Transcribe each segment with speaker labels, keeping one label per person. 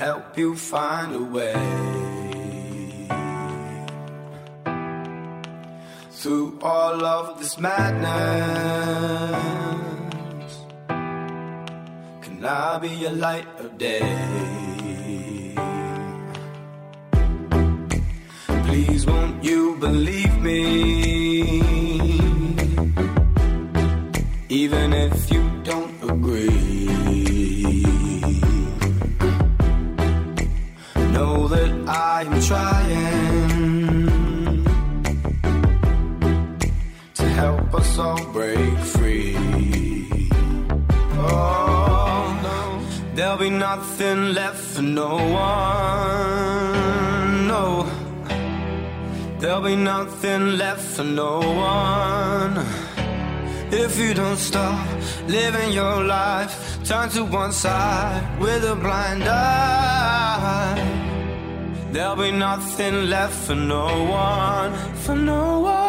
Speaker 1: Help you find a way through all of this madness. Can I be a light of day? Please, won't you believe me? Even if you trying to help us all break free. Oh no, there'll be nothing left for no one. No, there'll be nothing left for no one. If you don't stop living your life, turn to one side with a blind eye. There'll be nothing left for no one, for no one.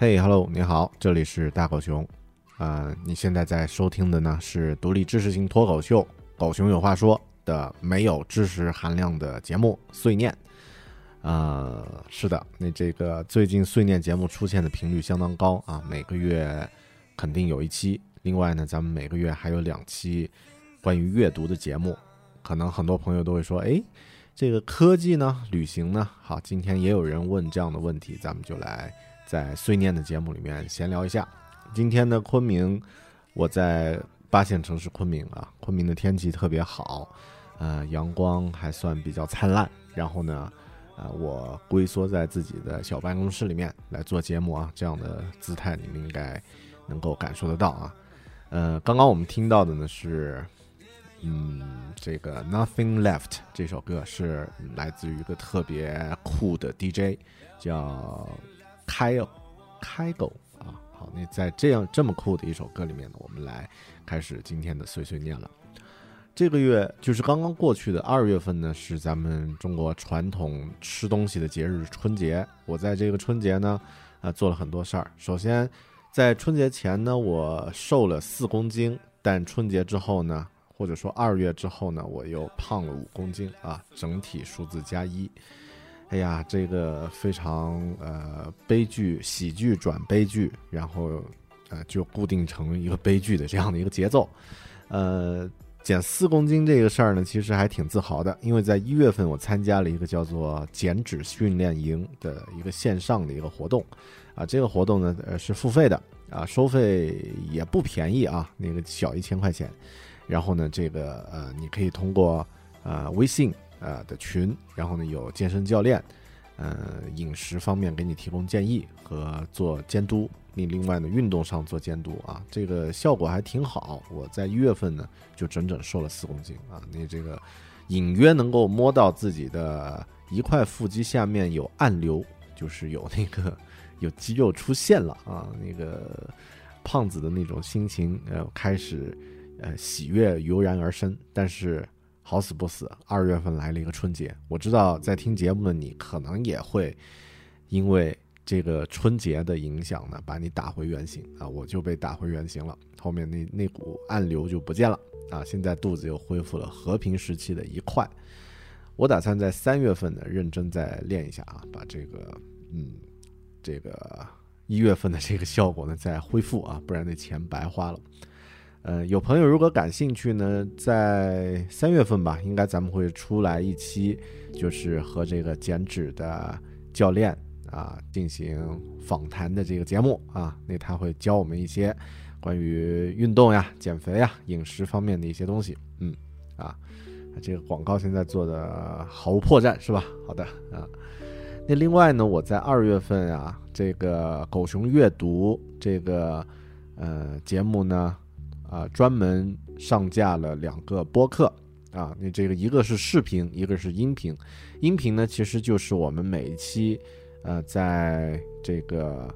Speaker 1: Hey, hello，你好，这里是大狗熊。呃，你现在在收听的呢是独立知识型脱口秀《狗熊有话说》的没有知识含量的节目《碎念》。呃，是的，那这个最近碎念节目出现的频率相当高啊，每个月肯定有一期。另外呢，咱们每个月还有两期关于阅读的节目。可能很多朋友都会说，哎，这个科技呢，旅行呢？好，今天也有人问这样的问题，咱们就来在碎念的节目里面闲聊一下。今天的昆明，我在八线城市昆明啊，昆明的天气特别好，呃，阳光还算比较灿烂，然后呢。啊，我龟缩在自己的小办公室里面来做节目啊，这样的姿态你们应该能够感受得到啊。呃，刚刚我们听到的呢是，嗯，这个 Nothing Left 这首歌是来自于一个特别酷的 DJ，叫开开狗啊。好，那在这样这么酷的一首歌里面呢，我们来开始今天的碎碎念了。这个月就是刚刚过去的二月份呢，是咱们中国传统吃东西的节日春节。我在这个春节呢，啊，做了很多事儿。首先，在春节前呢，我瘦了四公斤，但春节之后呢，或者说二月之后呢，我又胖了五公斤啊，整体数字加一。哎呀，这个非常呃悲剧，喜剧转悲剧，然后呃就固定成一个悲剧的这样的一个节奏，呃。减四公斤这个事儿呢，其实还挺自豪的，因为在一月份我参加了一个叫做减脂训练营的一个线上的一个活动，啊，这个活动呢，呃，是付费的，啊，收费也不便宜啊，那个小一千块钱，然后呢，这个呃，你可以通过呃微信呃的群，然后呢有健身教练，呃，饮食方面给你提供建议和做监督。你另外呢，运动上做监督啊，这个效果还挺好。我在一月份呢，就整整瘦了四公斤啊。你这个隐约能够摸到自己的一块腹肌下面有暗流，就是有那个有肌肉出现了啊。那个胖子的那种心情呃开始呃喜悦油然而生。但是好死不死，二月份来了一个春节，我知道在听节目的你可能也会因为。这个春节的影响呢，把你打回原形啊！我就被打回原形了，后面那那股暗流就不见了啊！现在肚子又恢复了和平时期的一块。我打算在三月份呢，认真再练一下啊，把这个嗯，这个一月份的这个效果呢再恢复啊，不然那钱白花了。呃，有朋友如果感兴趣呢，在三月份吧，应该咱们会出来一期，就是和这个减脂的教练。啊，进行访谈的这个节目啊，那他会教我们一些关于运动呀、减肥呀、饮食方面的一些东西。嗯，啊，这个广告现在做的毫无破绽是吧？好的啊，那另外呢，我在二月份啊，这个狗熊阅读这个呃节目呢，啊，专门上架了两个播客啊，那这个一个是视频，一个是音频。音频呢，其实就是我们每一期。呃，在这个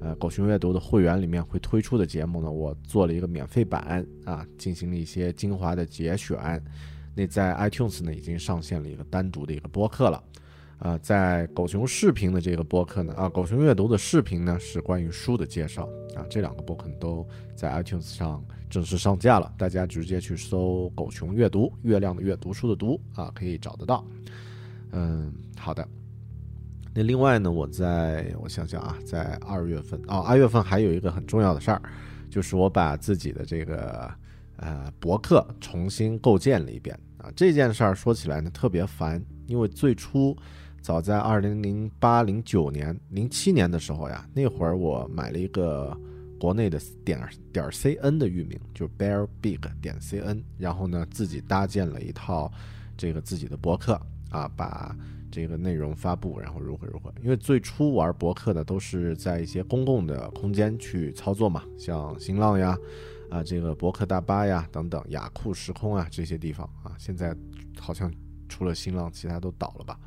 Speaker 1: 呃狗熊阅读的会员里面会推出的节目呢，我做了一个免费版啊，进行了一些精华的节选。那在 iTunes 呢已经上线了一个单独的一个播客了。呃，在狗熊视频的这个播客呢，啊，狗熊阅读的视频呢是关于书的介绍啊，这两个播客都在 iTunes 上正式上架了，大家直接去搜“狗熊阅读”，月亮的阅，读书的读啊，可以找得到。嗯，好的。那另外呢，我在我想想啊，在二月份哦，二月份还有一个很重要的事儿，就是我把自己的这个呃博客重新构建了一遍啊。这件事儿说起来呢特别烦，因为最初早在二零零八零九年零七年的时候呀，那会儿我买了一个国内的点点 cn 的域名，就是 bear big 点 cn，然后呢自己搭建了一套这个自己的博客啊，把。这个内容发布，然后如何如何？因为最初玩博客的都是在一些公共的空间去操作嘛，像新浪呀，啊，这个博客大巴呀等等，雅库时空啊这些地方啊，现在好像除了新浪，其他都倒了吧？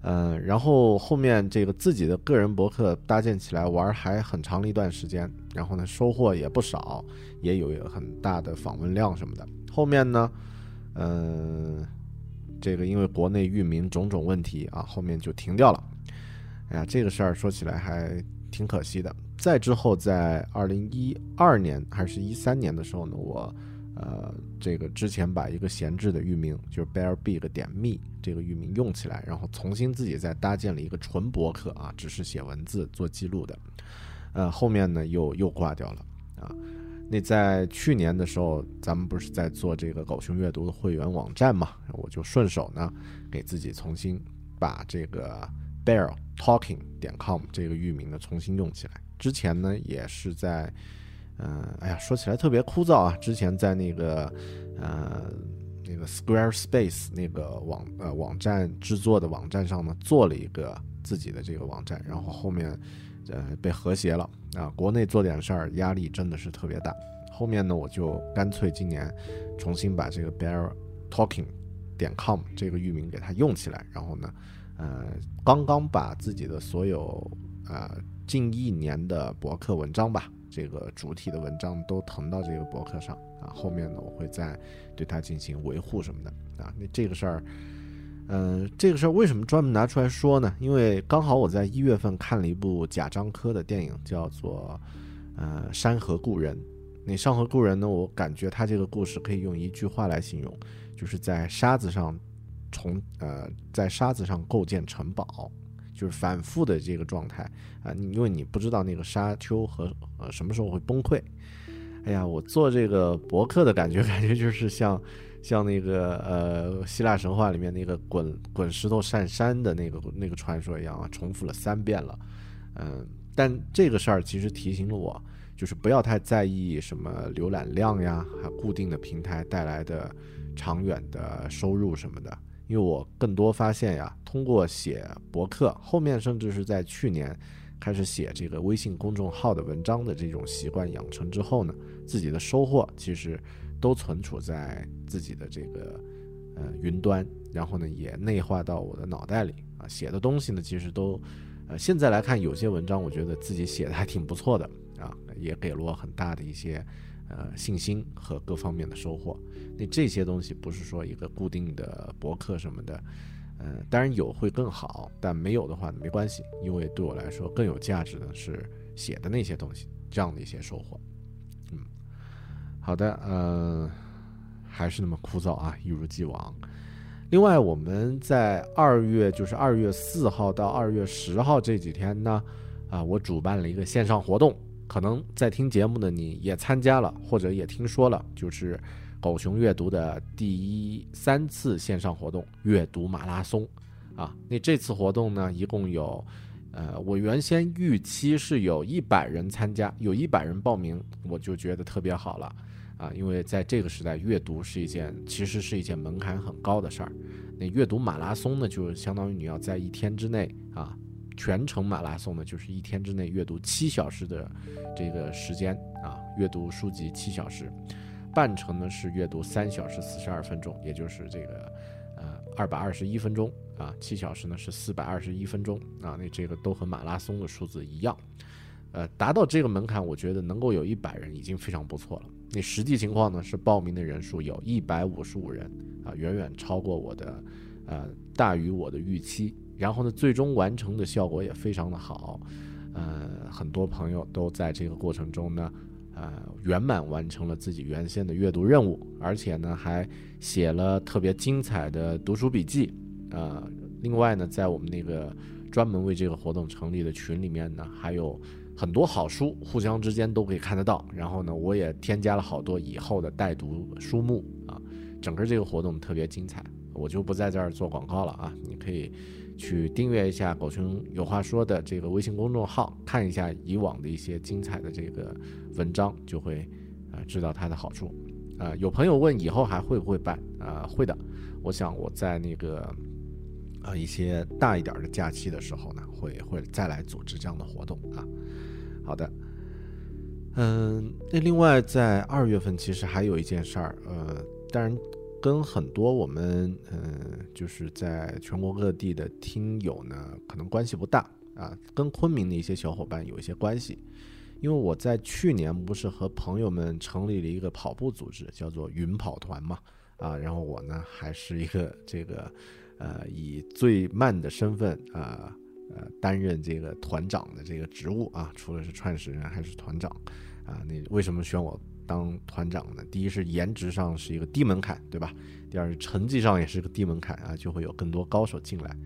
Speaker 1: 嗯，然后后面这个自己的个人博客搭建起来玩还很长了一段时间，然后呢收获也不少，也有很大的访问量什么的。后面呢，嗯。这个因为国内域名种种问题啊，后面就停掉了。哎呀，这个事儿说起来还挺可惜的。再之后，在二零一二年还是一三年的时候呢，我呃，这个之前把一个闲置的域名，就是 bearbig 点 me 这个域名用起来，然后重新自己再搭建了一个纯博客啊，只是写文字做记录的。呃，后面呢又又挂掉了啊。那在去年的时候，咱们不是在做这个狗熊阅读的会员网站嘛？我就顺手呢，给自己重新把这个 bear talking 点 com 这个域名呢重新用起来。之前呢也是在，嗯，哎呀，说起来特别枯燥啊。之前在那个，呃，那个 Squarespace 那个网呃网站制作的网站上呢，做了一个自己的这个网站，然后后面。呃，被和谐了啊！国内做点事儿，压力真的是特别大。后面呢，我就干脆今年重新把这个 bear talking 点 com 这个域名给它用起来。然后呢，呃，刚刚把自己的所有呃近一年的博客文章吧，这个主体的文章都腾到这个博客上。啊，后面呢我会再对它进行维护什么的啊。那这个事儿，嗯，这个事儿为什么专门拿出来说呢？因为刚好我在一月份看了一部贾樟柯的电影，叫做呃《山河故人》。那《山河故人》呢，我感觉他这个故事可以用一句话来形容，就是在沙子上重呃在沙子上构建城堡。就是反复的这个状态啊，你因为你不知道那个沙丘和呃什么时候会崩溃。哎呀，我做这个博客的感觉，感觉就是像像那个呃希腊神话里面那个滚滚石头上山的那个那个传说一样啊，重复了三遍了。嗯，但这个事儿其实提醒了我，就是不要太在意什么浏览量呀，还固定的平台带来的长远的收入什么的。因为我更多发现呀，通过写博客，后面甚至是在去年开始写这个微信公众号的文章的这种习惯养成之后呢，自己的收获其实都存储在自己的这个呃云端，然后呢也内化到我的脑袋里啊，写的东西呢其实都呃现在来看有些文章我觉得自己写的还挺不错的啊，也给了我很大的一些。呃，信心和各方面的收获，那这些东西不是说一个固定的博客什么的，嗯，当然有会更好，但没有的话没关系，因为对我来说更有价值的是写的那些东西，这样的一些收获。好的，呃，还是那么枯燥啊，一如既往。另外，我们在二月，就是二月四号到二月十号这几天呢，啊，我主办了一个线上活动。可能在听节目的你也参加了，或者也听说了，就是狗熊阅读的第一三次线上活动——阅读马拉松，啊，那这次活动呢，一共有，呃，我原先预期是有一百人参加，有一百人报名，我就觉得特别好了，啊，因为在这个时代，阅读是一件其实是一件门槛很高的事儿，那阅读马拉松呢，就是相当于你要在一天之内啊。全程马拉松呢，就是一天之内阅读七小时的这个时间啊，阅读书籍七小时，半程呢是阅读三小时四十二分钟，也就是这个呃二百二十一分钟啊，七小时呢是四百二十一分钟啊，那这个都和马拉松的数字一样，呃，达到这个门槛，我觉得能够有一百人已经非常不错了。那实际情况呢是报名的人数有一百五十五人啊，远远超过我的呃大于我的预期。然后呢，最终完成的效果也非常的好，呃，很多朋友都在这个过程中呢，呃，圆满完成了自己原先的阅读任务，而且呢，还写了特别精彩的读书笔记，呃，另外呢，在我们那个专门为这个活动成立的群里面呢，还有很多好书，互相之间都可以看得到。然后呢，我也添加了好多以后的带读书目啊，整个这个活动特别精彩，我就不在这儿做广告了啊，你可以。去订阅一下“狗熊有话说”的这个微信公众号，看一下以往的一些精彩的这个文章，就会啊知道它的好处。啊，有朋友问以后还会不会办？啊，会的。我想我在那个啊一些大一点的假期的时候呢，会会再来组织这样的活动啊。好的，嗯，那另外在二月份其实还有一件事儿，呃，当然。跟很多我们嗯，就是在全国各地的听友呢，可能关系不大啊。跟昆明的一些小伙伴有一些关系，因为我在去年不是和朋友们成立了一个跑步组织，叫做云跑团嘛啊。然后我呢，还是一个这个呃，以最慢的身份啊，呃担任这个团长的这个职务啊。除了是创始人，还是团长啊。那为什么选我？当团长呢，第一是颜值上是一个低门槛，对吧？第二是成绩上也是个低门槛啊，就会有更多高手进来。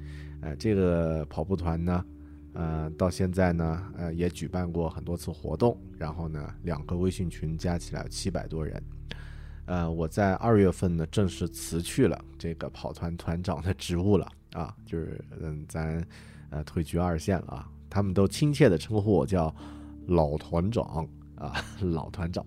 Speaker 1: 呃，这个跑步团呢，呃，到现在呢，呃，也举办过很多次活动，然后呢，两个微信群加起来七百多人。呃，我在二月份呢，正式辞去了这个跑团团长的职务了啊，就是嗯，咱呃退居二线了啊。他们都亲切的称呼我叫老团长啊，老团长。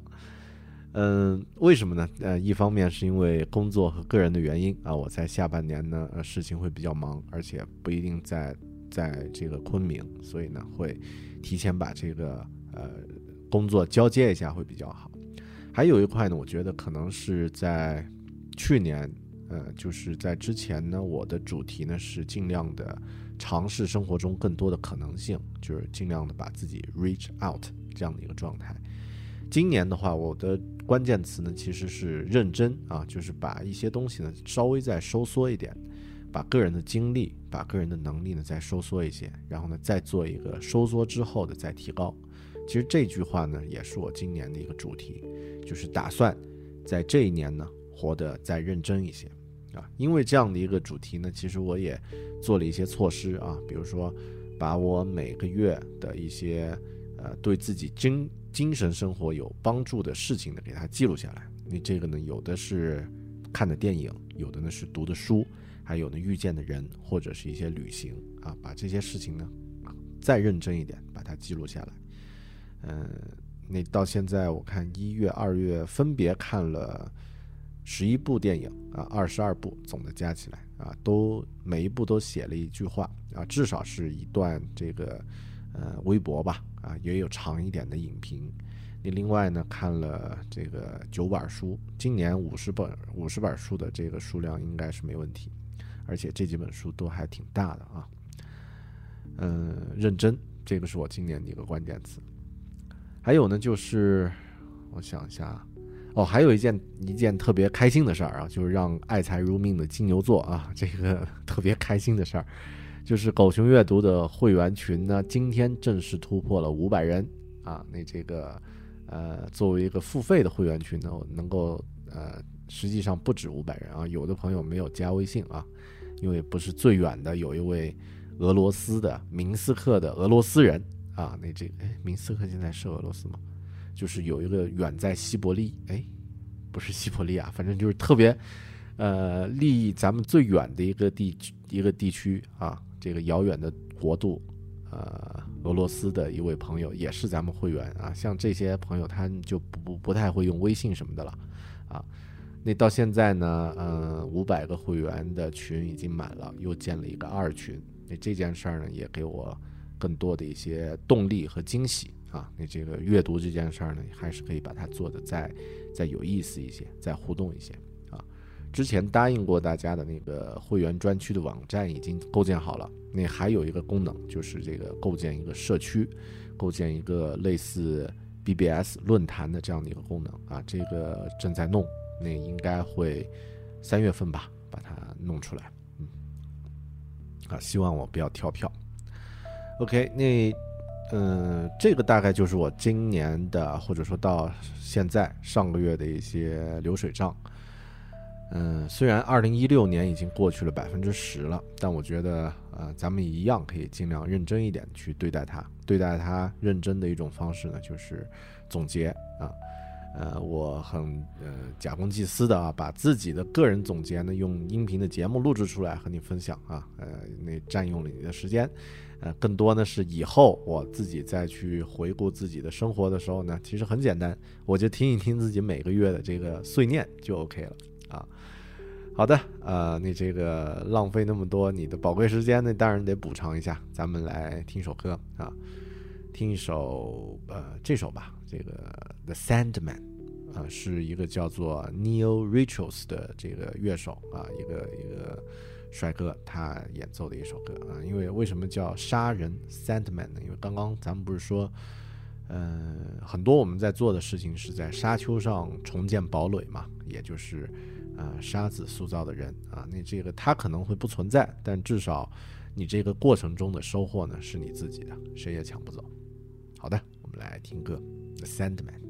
Speaker 1: 嗯，为什么呢？呃，一方面是因为工作和个人的原因啊，我在下半年呢，呃，事情会比较忙，而且不一定在在这个昆明，所以呢，会提前把这个呃工作交接一下会比较好。还有一块呢，我觉得可能是在去年，呃，就是在之前呢，我的主题呢是尽量的尝试生活中更多的可能性，就是尽量的把自己 reach out 这样的一个状态。今年的话，我的关键词呢其实是认真啊，就是把一些东西呢稍微再收缩一点，把个人的精力、把个人的能力呢再收缩一些，然后呢再做一个收缩之后的再提高。其实这句话呢也是我今年的一个主题，就是打算在这一年呢活得再认真一些啊。因为这样的一个主题呢，其实我也做了一些措施啊，比如说把我每个月的一些呃对自己精精神生活有帮助的事情呢，给它记录下来。那这个呢，有的是看的电影，有的呢是读的书，还有呢遇见的人，或者是一些旅行啊。把这些事情呢，再认真一点，把它记录下来。嗯，那到现在我看一月、二月分别看了十一部电影啊，二十二部，总的加起来啊，都每一部都写了一句话啊，至少是一段这个呃微博吧啊，也有长一点的影评。你另外呢看了这个九本书，今年五十本五十本书的这个数量应该是没问题，而且这几本书都还挺大的啊。嗯，认真，这个是我今年的一个关键词。还有呢，就是我想一下，哦，还有一件一件特别开心的事儿啊，就是让爱财如命的金牛座啊，这个特别开心的事儿，就是狗熊阅读的会员群呢，今天正式突破了五百人啊。那这个呃，作为一个付费的会员群呢，能够呃，实际上不止五百人啊。有的朋友没有加微信啊，因为不是最远的，有一位俄罗斯的明斯克的俄罗斯人。啊，那这个哎，明斯克现在是俄罗斯吗？就是有一个远在西伯利，哎，不是西伯利亚，反正就是特别，呃，离咱们最远的一个地一个地区啊，这个遥远的国度，呃，俄罗斯的一位朋友也是咱们会员啊。像这些朋友，他就不不不太会用微信什么的了，啊，那到现在呢，嗯，五百个会员的群已经满了，又建了一个二群，那这件事儿呢，也给我。更多的一些动力和惊喜啊！你这个阅读这件事儿呢，还是可以把它做的再再有意思一些，再互动一些啊。之前答应过大家的那个会员专区的网站已经构建好了，那还有一个功能就是这个构建一个社区，构建一个类似 BBS 论坛的这样的一个功能啊。这个正在弄，那应该会三月份吧把它弄出来。嗯，啊，希望我不要跳票。OK，那，嗯，这个大概就是我今年的，或者说到现在上个月的一些流水账。嗯，虽然二零一六年已经过去了百分之十了，但我觉得，呃，咱们一样可以尽量认真一点去对待它。对待它认真的一种方式呢，就是总结啊。呃我很呃假公济私的啊，把自己的个人总结呢，用音频的节目录制出来和你分享啊。呃，那占用了你的时间。呃，更多呢是以后我自己再去回顾自己的生活的时候呢，其实很简单，我就听一听自己每个月的这个碎念就 OK 了啊。好的，呃，你这个浪费那么多你的宝贵时间那，当然得补偿一下。咱们来听首歌啊，听一首呃这首吧，这个 The Sandman，啊，是一个叫做 Neil Richards 的这个乐手啊，一个一个。帅哥他演奏的一首歌啊，因为为什么叫杀人 Sandman 呢？因为刚刚咱们不是说，嗯，很多我们在做的事情是在沙丘上重建堡垒嘛，也就是，呃，沙子塑造的人啊。那这个他可能会不存在，但至少你这个过程中的收获呢是你自己的，谁也抢不走。好的，们来听歌，The Sandman。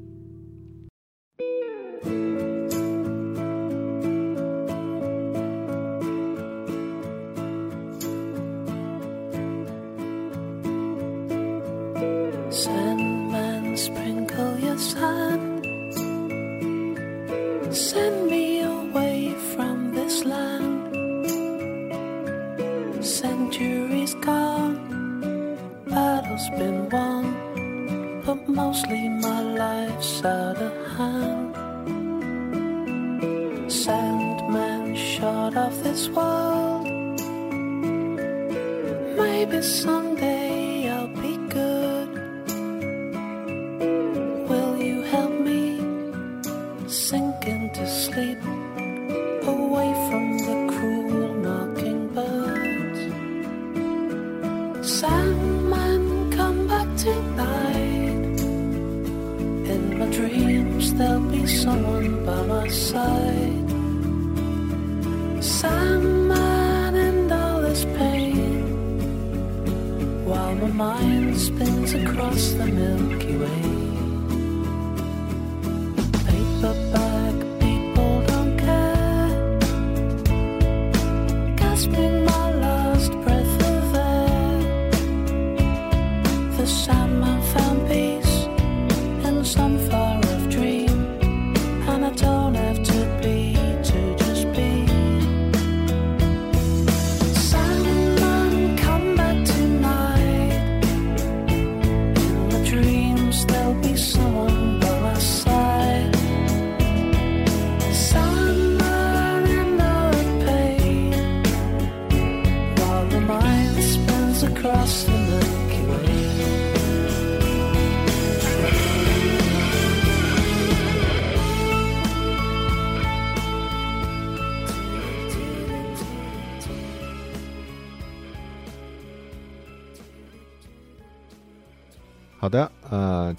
Speaker 2: Mind spins across the Milky Way.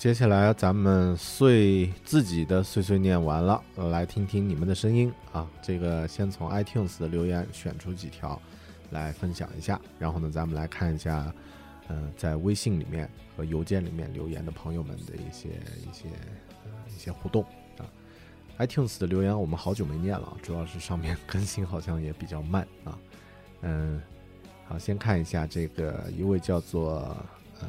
Speaker 1: 接下来咱们碎自己的碎碎念完了，来听听你们的声音啊。这个先从 iTunes 的留言选出几条来分享一下，然后呢，咱们来看一下，呃，在微信里面和邮件里面留言的朋友们的一些一些一些互动啊。iTunes 的留言我们好久没念了，主要是上面 更新好像也比较慢啊。嗯，好，先看一下这个一位叫做呃。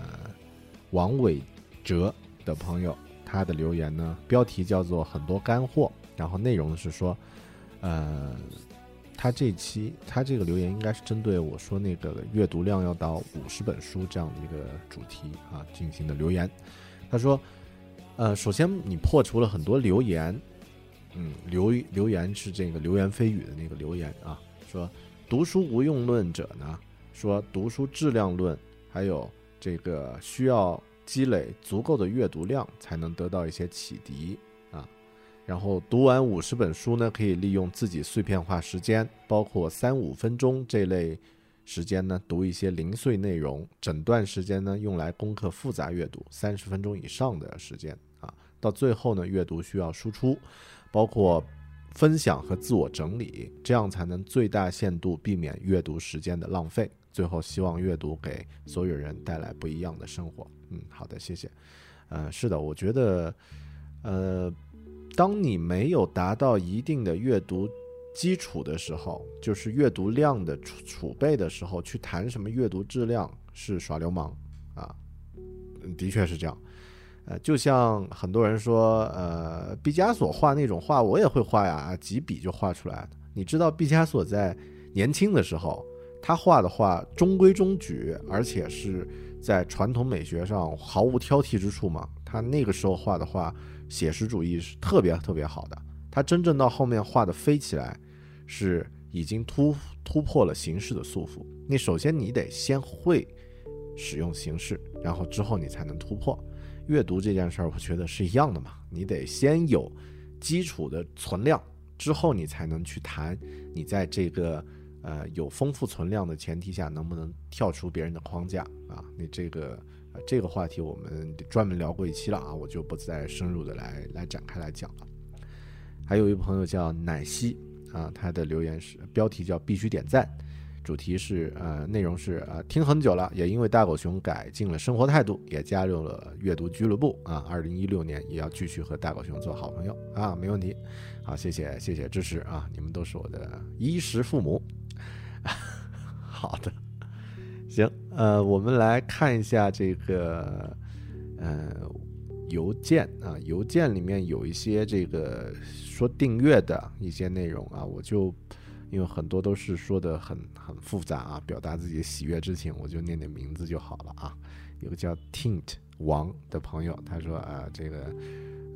Speaker 1: 王伟哲的朋友，他的留言呢，标题叫做“很多干货”，然后内容是说，呃，他这期他这个留言应该是针对我说那个阅读量要到五十本书这样的一个主题啊进行的留言。他说，呃，首先你破除了很多留言，嗯，留留言是这个流言蜚语的那个留言啊，说读书无用论者呢，说读书质量论，还有。这个需要积累足够的阅读量才能得到一些启迪啊，然后读完五十本书呢，可以利用自己碎片化时间，包括三五分钟这类时间呢，读一些零碎内容，整段时间呢用来攻克复杂阅读，三十分钟以上的时间啊，到最后呢，阅读需要输出，包括分享和自我整理，这样才能最大限度避免阅读时间的浪费。最后，希望阅读给所有人带来不一样的生活。嗯，好的，谢谢。呃，是的，我觉得，呃，当你没有达到一定的阅读基础的时候，就是阅读量的储储备的时候，去谈什么阅读质量是耍流氓啊！的确是这样。呃，就像很多人说，呃，毕加索画那种画，我也会画呀，几笔就画出来了。你知道毕加索在年轻的时候？他画的画中规中矩，而且是在传统美学上毫无挑剔之处嘛。他那个时候画的画，写实主义是特别特别好的。他真正到后面画的飞起来，是已经突突破了形式的束缚。你首先你得先会使用形式，然后之后你才能突破。阅读这件事儿，我觉得是一样的嘛。你得先有基础的存量，之后你才能去谈你在这个。呃，有丰富存量的前提下，能不能跳出别人的框架啊？你这个，这个话题我们专门聊过一期了啊，我就不再深入的来来展开来讲了。还有一位朋友叫奶昔啊，他的留言是标题叫必须点赞，主题是呃，内容是呃，听很久了，也因为大狗熊改进了生活态度，也加入了阅读俱乐部啊。二零一六年也要继续和大狗熊做好朋友啊，没问题。好，谢谢谢谢支持啊，你们都是我的衣食父母。好的，行，呃，我们来看一下这个，呃，邮件啊，邮件里面有一些这个说订阅的一些内容啊，我就因为很多都是说的很很复杂啊，表达自己喜悦之情，我就念念名字就好了啊。有个叫 Tint 王的朋友，他说啊，这个。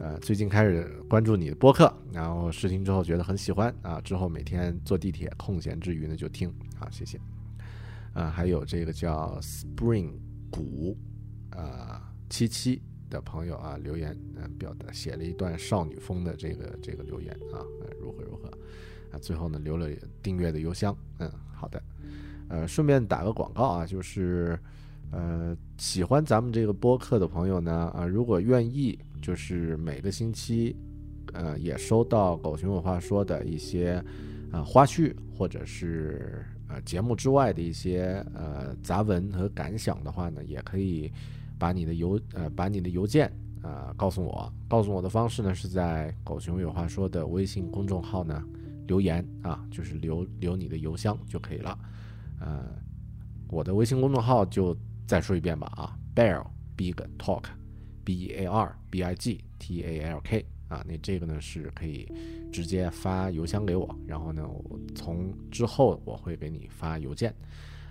Speaker 1: 呃，最近开始关注你的播客，然后试听之后觉得很喜欢啊，之后每天坐地铁空闲之余呢就听啊，谢谢。啊，还有这个叫 Spring 谷啊七七的朋友啊留言，嗯，表达写了一段少女风的这个这个留言啊，如何如何啊，最后呢留了订阅的邮箱，嗯，好的。呃，顺便打个广告啊，就是呃喜欢咱们这个播客的朋友呢啊，如果愿意。就是每个星期，呃，也收到狗熊有话说的一些呃花絮或者是呃节目之外的一些呃杂文和感想的话呢，也可以把你的邮呃把你的邮件呃告诉我。告诉我的方式呢是在“狗熊有话说”的微信公众号呢留言啊，就是留留你的邮箱就可以了。呃，我的微信公众号就再说一遍吧啊，Bear Big Talk B A R B I G T A L K 啊，那这个呢是可以直接发邮箱给我，然后呢，我从之后我会给你发邮件。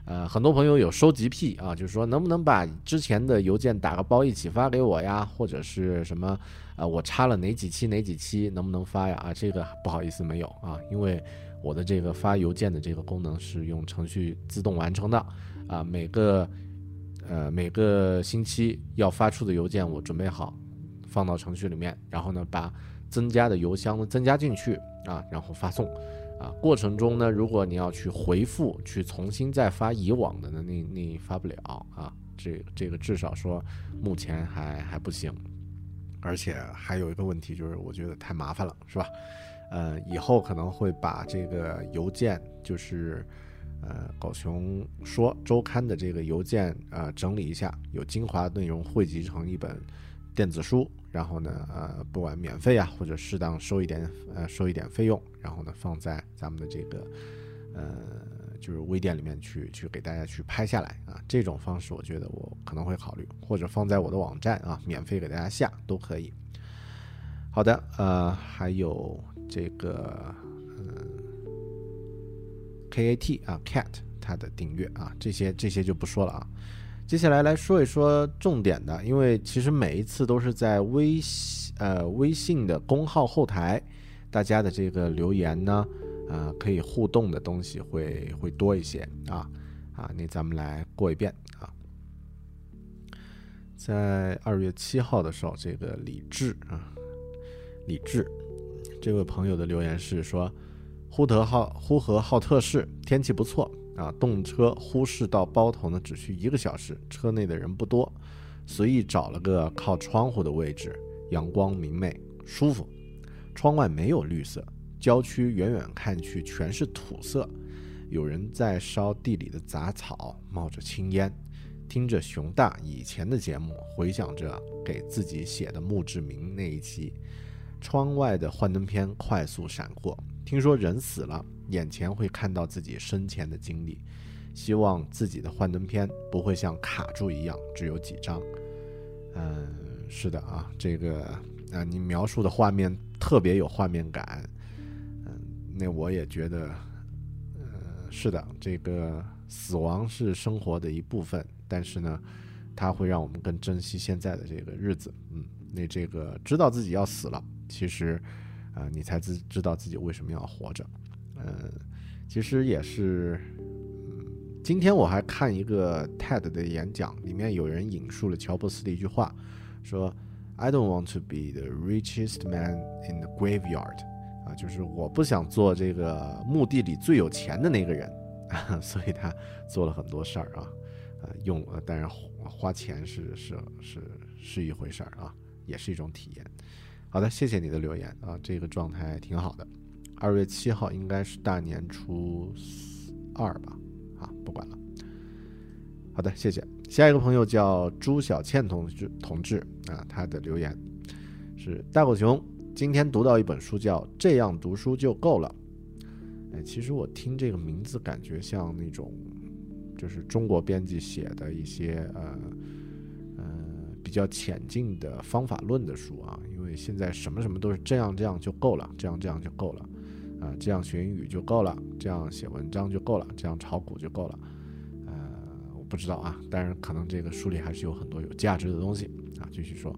Speaker 1: 呃，很多朋友有收集癖啊，就是说能不能把之前的邮件打个包一起发给我呀，或者是什么啊，我插了哪几期哪几期能不能发呀？啊，这个不好意思没有啊，因为我的这个发邮件的这个功能是用程序自动完成的啊，每个呃每个星期要发出的邮件我准备好放到程序里面，然后呢把增加的邮箱呢增加进去啊，然后发送。啊，过程中呢，如果你要去回复，去重新再发以往的呢，那那发不了啊。这这个至少说目前还还不行，而且还有一个问题就是，我觉得太麻烦了，是吧？呃，以后可能会把这个邮件，就是呃狗熊说周刊的这个邮件啊整理一下，有精华内容汇集成一本电子书。然后呢，呃，不管免费啊，或者适当收一点，呃，收一点费用，然后呢，放在咱们的这个，呃，就是微店里面去，去给大家去拍下来啊。这种方式，我觉得我可能会考虑，或者放在我的网站啊，免费给大家下都可以。好的，呃，还有这个，，K A T 啊，Cat 它的订阅啊，这些这些就不说了啊。接下来来说一说重点的，因为其实每一次都是在微呃微信的公号后台，大家的这个留言呢，呃可以互动的东西会会多一些啊啊，那咱们来过一遍啊，在二月七号的时候，这个李志啊，李志这位朋友的留言是说，呼和浩呼和浩特市天气不错。啊，动车呼市到包头呢，只需一个小时，车内的人不多，随意找了个靠窗户的位置，阳光明媚，舒服。窗外没有绿色，郊区远远看去全是土色，有人在烧地里的杂草，冒着青烟。听着熊大以前的节目，回想着给自己写的墓志铭那一期，窗外的幻灯片快速闪过。听说人死了。眼前会看到自己生前的经历，希望自己的幻灯片不会像卡住一样只有几张。嗯，是的啊，这个啊，你描述的画面特别有画面感。嗯，那我也觉得，呃，是的，这个死亡是生活的一部分，但是呢，它会让我们更珍惜现在的这个日子。嗯，那这个知道自己要死了，其实啊，你才知知道自己为什么要活着。嗯，其实也是，嗯，今天我还看一个 TED 的演讲，里面有人引述了乔布斯的一句话，说：“I don't want to be the richest man in the graveyard。”啊，就是我不想做这个墓地里最有钱的那个人，所以他做了很多事儿啊，呃，用，当然花钱是是是是一回事儿啊，也是一种体验。好的，谢谢你的留言啊，这个状态挺好的。二月七号应该是大年初二吧，啊，不管了。好的，谢谢。下一个朋友叫朱小倩同志同志啊，他的留言是大狗熊今天读到一本书叫《这样读书就够了》。哎，其实我听这个名字感觉像那种就是中国编辑写的一些呃比较浅近的方法论的书啊，因为现在什么什么都是这样这样就够了，这样这样就够了。啊，这样学英语就够了，这样写文章就够了，这样炒股就够了。呃，我不知道啊，当然可能这个书里还是有很多有价值的东西啊。继续说，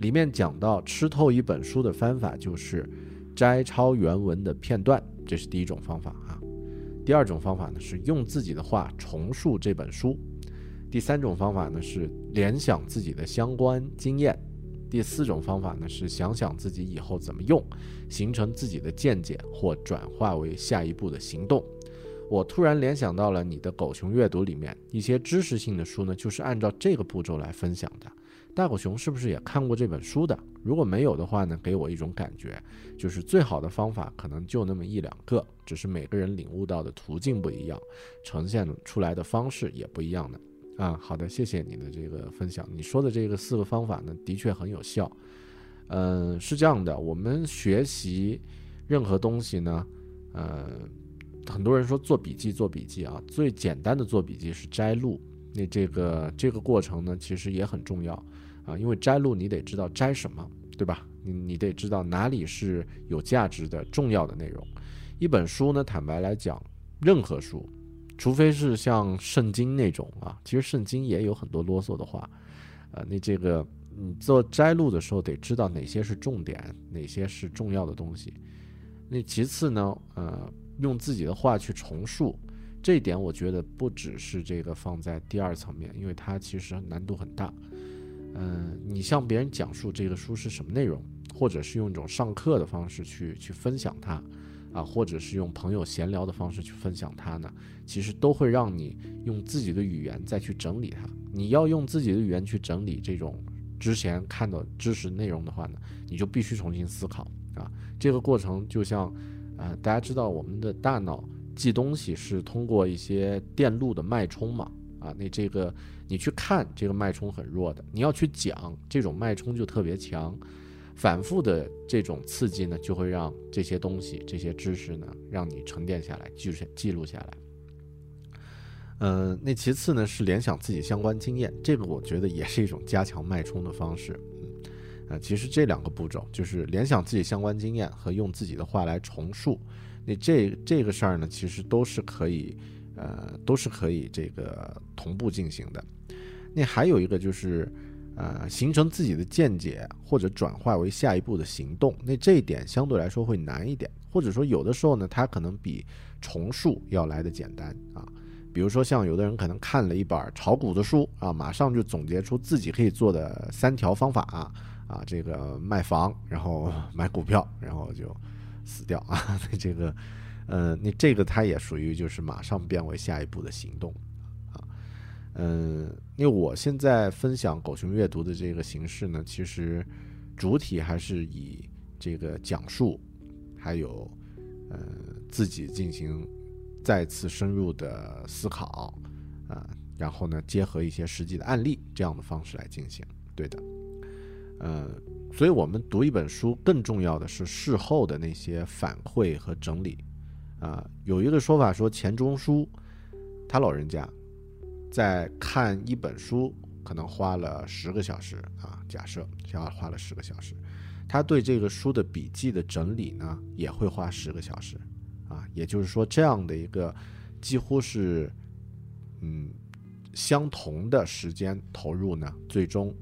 Speaker 1: 里面讲到吃透一本书的方法就是摘抄原文的片段，这是第一种方法啊。第二种方法呢是用自己的话重述这本书。第三种方法呢是联想自己的相关经验。第四种方法呢是想想自己以后怎么用，形成自己的见解或转化为下一步的行动。我突然联想到了你的狗熊阅读里面一些知识性的书呢，就是按照这个步骤来分享的。大狗熊是不是也看过这本书的？如果没有的话呢，给我一种感觉，就是最好的方法可能就那么一两个，只是每个人领悟到的途径不一样，呈现出来的方式也不一样的。啊，好的，谢谢你的这个分享。你说的这个四个方法呢，的确很有效。嗯，是这样的，我们学习任何东西呢，呃，很多人说做笔记做笔记啊，最简单的做笔记是摘录。那这个这个过程呢，其实也很重要啊，因为摘录你得知道摘什么，对吧？你你得知道哪里是有价值的、重要的内容。一本书呢，坦白来讲，任何书，除非是像圣经那种啊，其实圣经也有很多啰嗦的话，呃，那这个。你做摘录的时候得知道哪些是重点，哪些是重要的东西。那其次呢，呃，用自己的话去重述，这一点我觉得不只是这个放在第二层面，因为它其实难度很大。嗯，你向别人讲述这个书是什么内容，或者是用一种上课的方式去去分享它，啊，或者是用朋友闲聊的方式去分享它呢，其实都会让你用自己的语言再去整理它。你要用自己的语言去整理这种。之前看到知识内容的话呢，你就必须重新思考啊。这个过程就像，呃，大家知道我们的大脑记东西是通过一些电路的脉冲嘛，啊，那这个你去看这个脉冲很弱的，你要去讲这种脉冲就特别强，反复的这种刺激呢，就会让这些东西、这些知识呢，让你沉淀下来，记记录下来。嗯，那其次呢是联想自己相关经验，这个我觉得也是一种加强脉冲的方式。嗯，呃，其实这两个步骤就是联想自己相关经验和用自己的话来重述，那这这个事儿呢，其实都是可以，呃，都是可以这个同步进行的。那还有一个就是，呃，形成自己的见解或者转化为下一步的行动，那这一点相对来说会难一点，或者说有的时候呢，它可能比重述要来的简单啊。比如说，像有的人可能看了一本炒股的书啊，马上就总结出自己可以做的三条方法啊，啊，这个卖房，然后 买股票，然后就死掉啊。那这个，呃，那这个它也属于就是马上变为下一步的行动。嗯，因为我现在分享狗熊阅读的这个形式呢，其实主体还是以这个讲述，还有呃自己进行。再次深入的思考，啊，然后呢，结合一些实际的案例，这样的方式来进行，对的，呃，所以我们读一本书，更重要的是事后的那些反馈和整理，啊，有一个说法说钱钟书，他老人家在看一本书，可能花了十个小时啊，假设要花了十个小时，他对这个书的笔记的整理呢，也会花十个小时。啊，也就是说，这样的一个几乎是嗯相同的时间投入呢，最终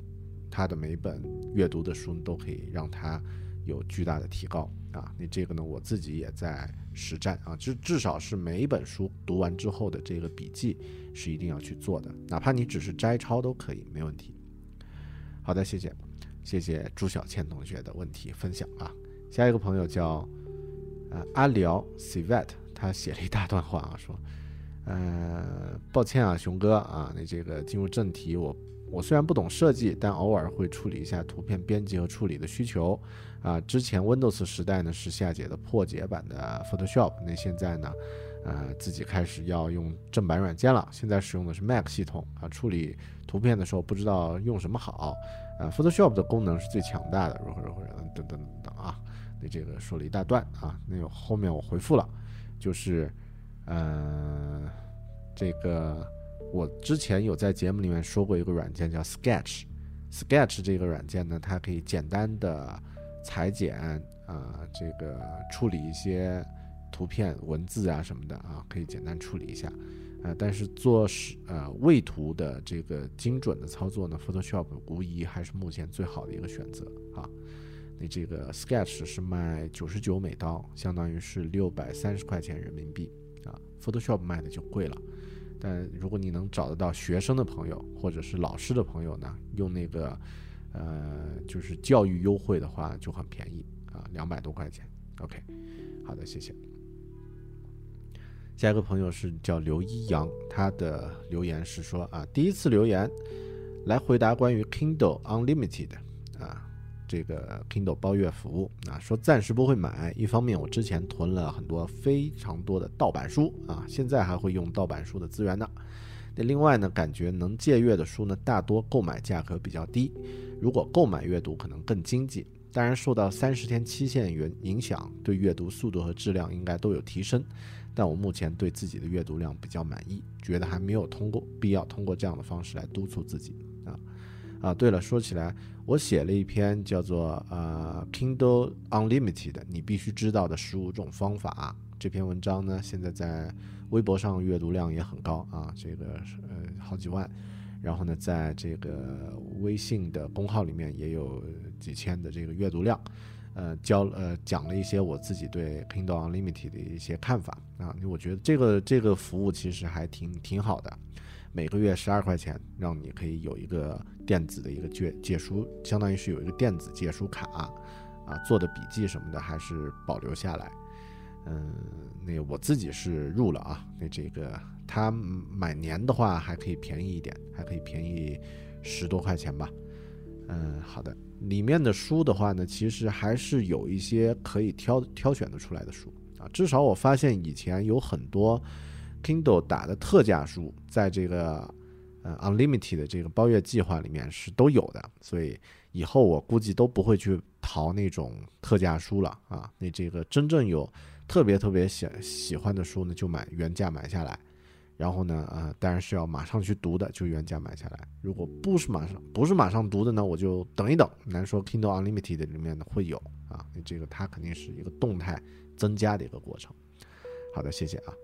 Speaker 1: 他的每本阅读的书都可以让他有巨大的提高啊。那这个呢，我自己也在实战啊，至至少是每一本书读完之后的这个笔记是一定要去做的，哪怕你只是摘抄都可以，没问题。好的，谢谢，谢谢朱小倩同学的问题分享啊。下一个朋友叫。呃，阿辽 Civet 他写了一大段话啊，说，呃，抱歉啊，熊哥啊，那这个进入正题，我我虽然不懂设计，但偶尔会处理一下图片编辑和处理的需求啊。之前 Windows 时代呢是夏姐的破解版的 Photoshop，那现在呢，呃，自己开始要用正版软件了，现在使用的是 Mac 系统啊，处理图片的时候不知道用什么好，呃，Photoshop 的功能是最强大的，如何如何等等等等啊。那这个说了一大段啊，那有后面我回复了，就是，呃，这个我之前有在节目里面说过一个软件叫 Sketch，Sketch 这个软件呢，它可以简单的裁剪啊，这个处理一些图片、文字啊什么的啊，可以简单处理一下，啊，但是做是呃位图的这个精准的操作呢，Photoshop 无疑还是目前最好的一个选择啊。你这个 Sketch 是卖九十九美刀，相当于是六百三十块钱人民币啊。Photoshop 卖的就贵了，但如果你能找得到学生的朋友或者是老师的朋友呢，用那个呃就是教育优惠的话就很便宜啊，两百多块钱。OK，好的，谢谢。下一个朋友是叫刘一阳，他的留言是说啊，第一次留言。来回答关于 Kindle Unlimited 啊这个 Kindle 包月服务啊，说暂时不会买。一方面我之前囤了很多非常多的盗版书啊，现在还会用盗版书的资源呢。那另外呢，感觉能借阅的书呢，大多购买价格比较低，如果购买阅读可能更经济。当然，受到三十天期限影影响，对阅读速度和质量应该都有提升。但我目前对自己的阅读量比较满意，觉得还没有通过必要通过这样的方式来督促自己啊啊！对了，说起来，我写了一篇叫做呃 Kindle Unlimited 你必须知道的十五种方法这篇文章呢，现在在微博上阅读量也很高啊，这个呃好几万。然后呢，在这个微信的公号里面也有几千的这个阅读量，呃，教呃讲了一些我自己对 Kindle Unlimited 的一些看法啊，我觉得这个这个服务其实还挺挺好的，每个月十二块钱，让你可以有一个电子的一个借借书，相当于是有一个电子借书卡，啊，做的笔记什么的还是保留下来，嗯，那我自己是入了啊，那这个。它买年的话还可以便宜一点，还可以便宜十多块钱吧。嗯，好的。里面的书的话呢，其实还是有一些可以挑挑选的出来的书啊。至少我发现以前有很多 Kindle 打的特价书，在这个呃 Unlimited 的这个包月计划里面是都有的。所以以后我估计都不会去淘那种特价书了啊。那这个真正有特别特别喜喜欢的书呢，就买原价买下来。然后呢，呃，当然是要马上去读的，就原价买下来。如果不是马上不是马上读的呢，我就等一等。难说 Kindle Unlimited 里面呢会有啊，这个它肯定是一个动态增加的一个过程。好的，谢谢啊。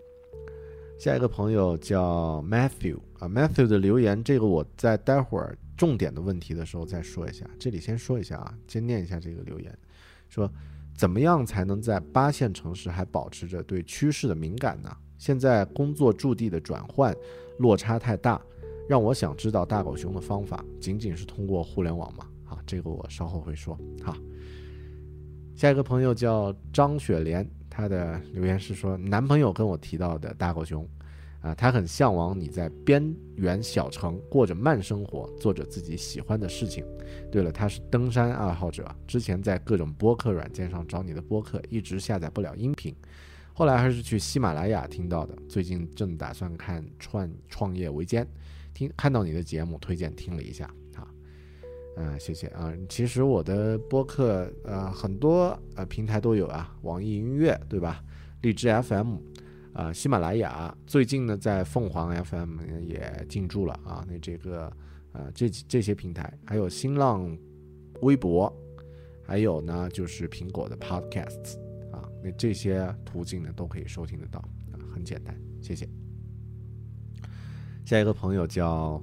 Speaker 1: 下一个朋友叫 Matthew 啊，Matthew 的留言，这个我在待会儿重点的问题的时候再说一下。这里先说一下啊，先念一下这个留言，说怎么样才能在八线城市还保持着对趋势的敏感呢？现在工作驻地的转换落差太大，让我想知道大狗熊的方法，仅仅是通过互联网吗？啊，这个我稍后会说。好，下一个朋友叫张雪莲，她的留言是说，男朋友跟我提到的大狗熊，啊，他很向往你在边缘小城过着慢生活，做着自己喜欢的事情。对了，他是登山爱好者，之前在各种播客软件上找你的播客，一直下载不了音频。后来还是去喜马拉雅听到的，最近正打算看创创业维艰，听看到你的节目推荐听了一下，啊，嗯，谢谢啊。其实我的播客呃很多呃平台都有啊，网易音乐对吧？荔枝 FM，啊，喜马拉雅，最近呢在凤凰 FM 也进驻了啊。那这个呃这这些平台，还有新浪微博，还有呢就是苹果的 Podcasts 啊。那这些途径呢都可以收听得到啊，很简单，谢谢。下一个朋友叫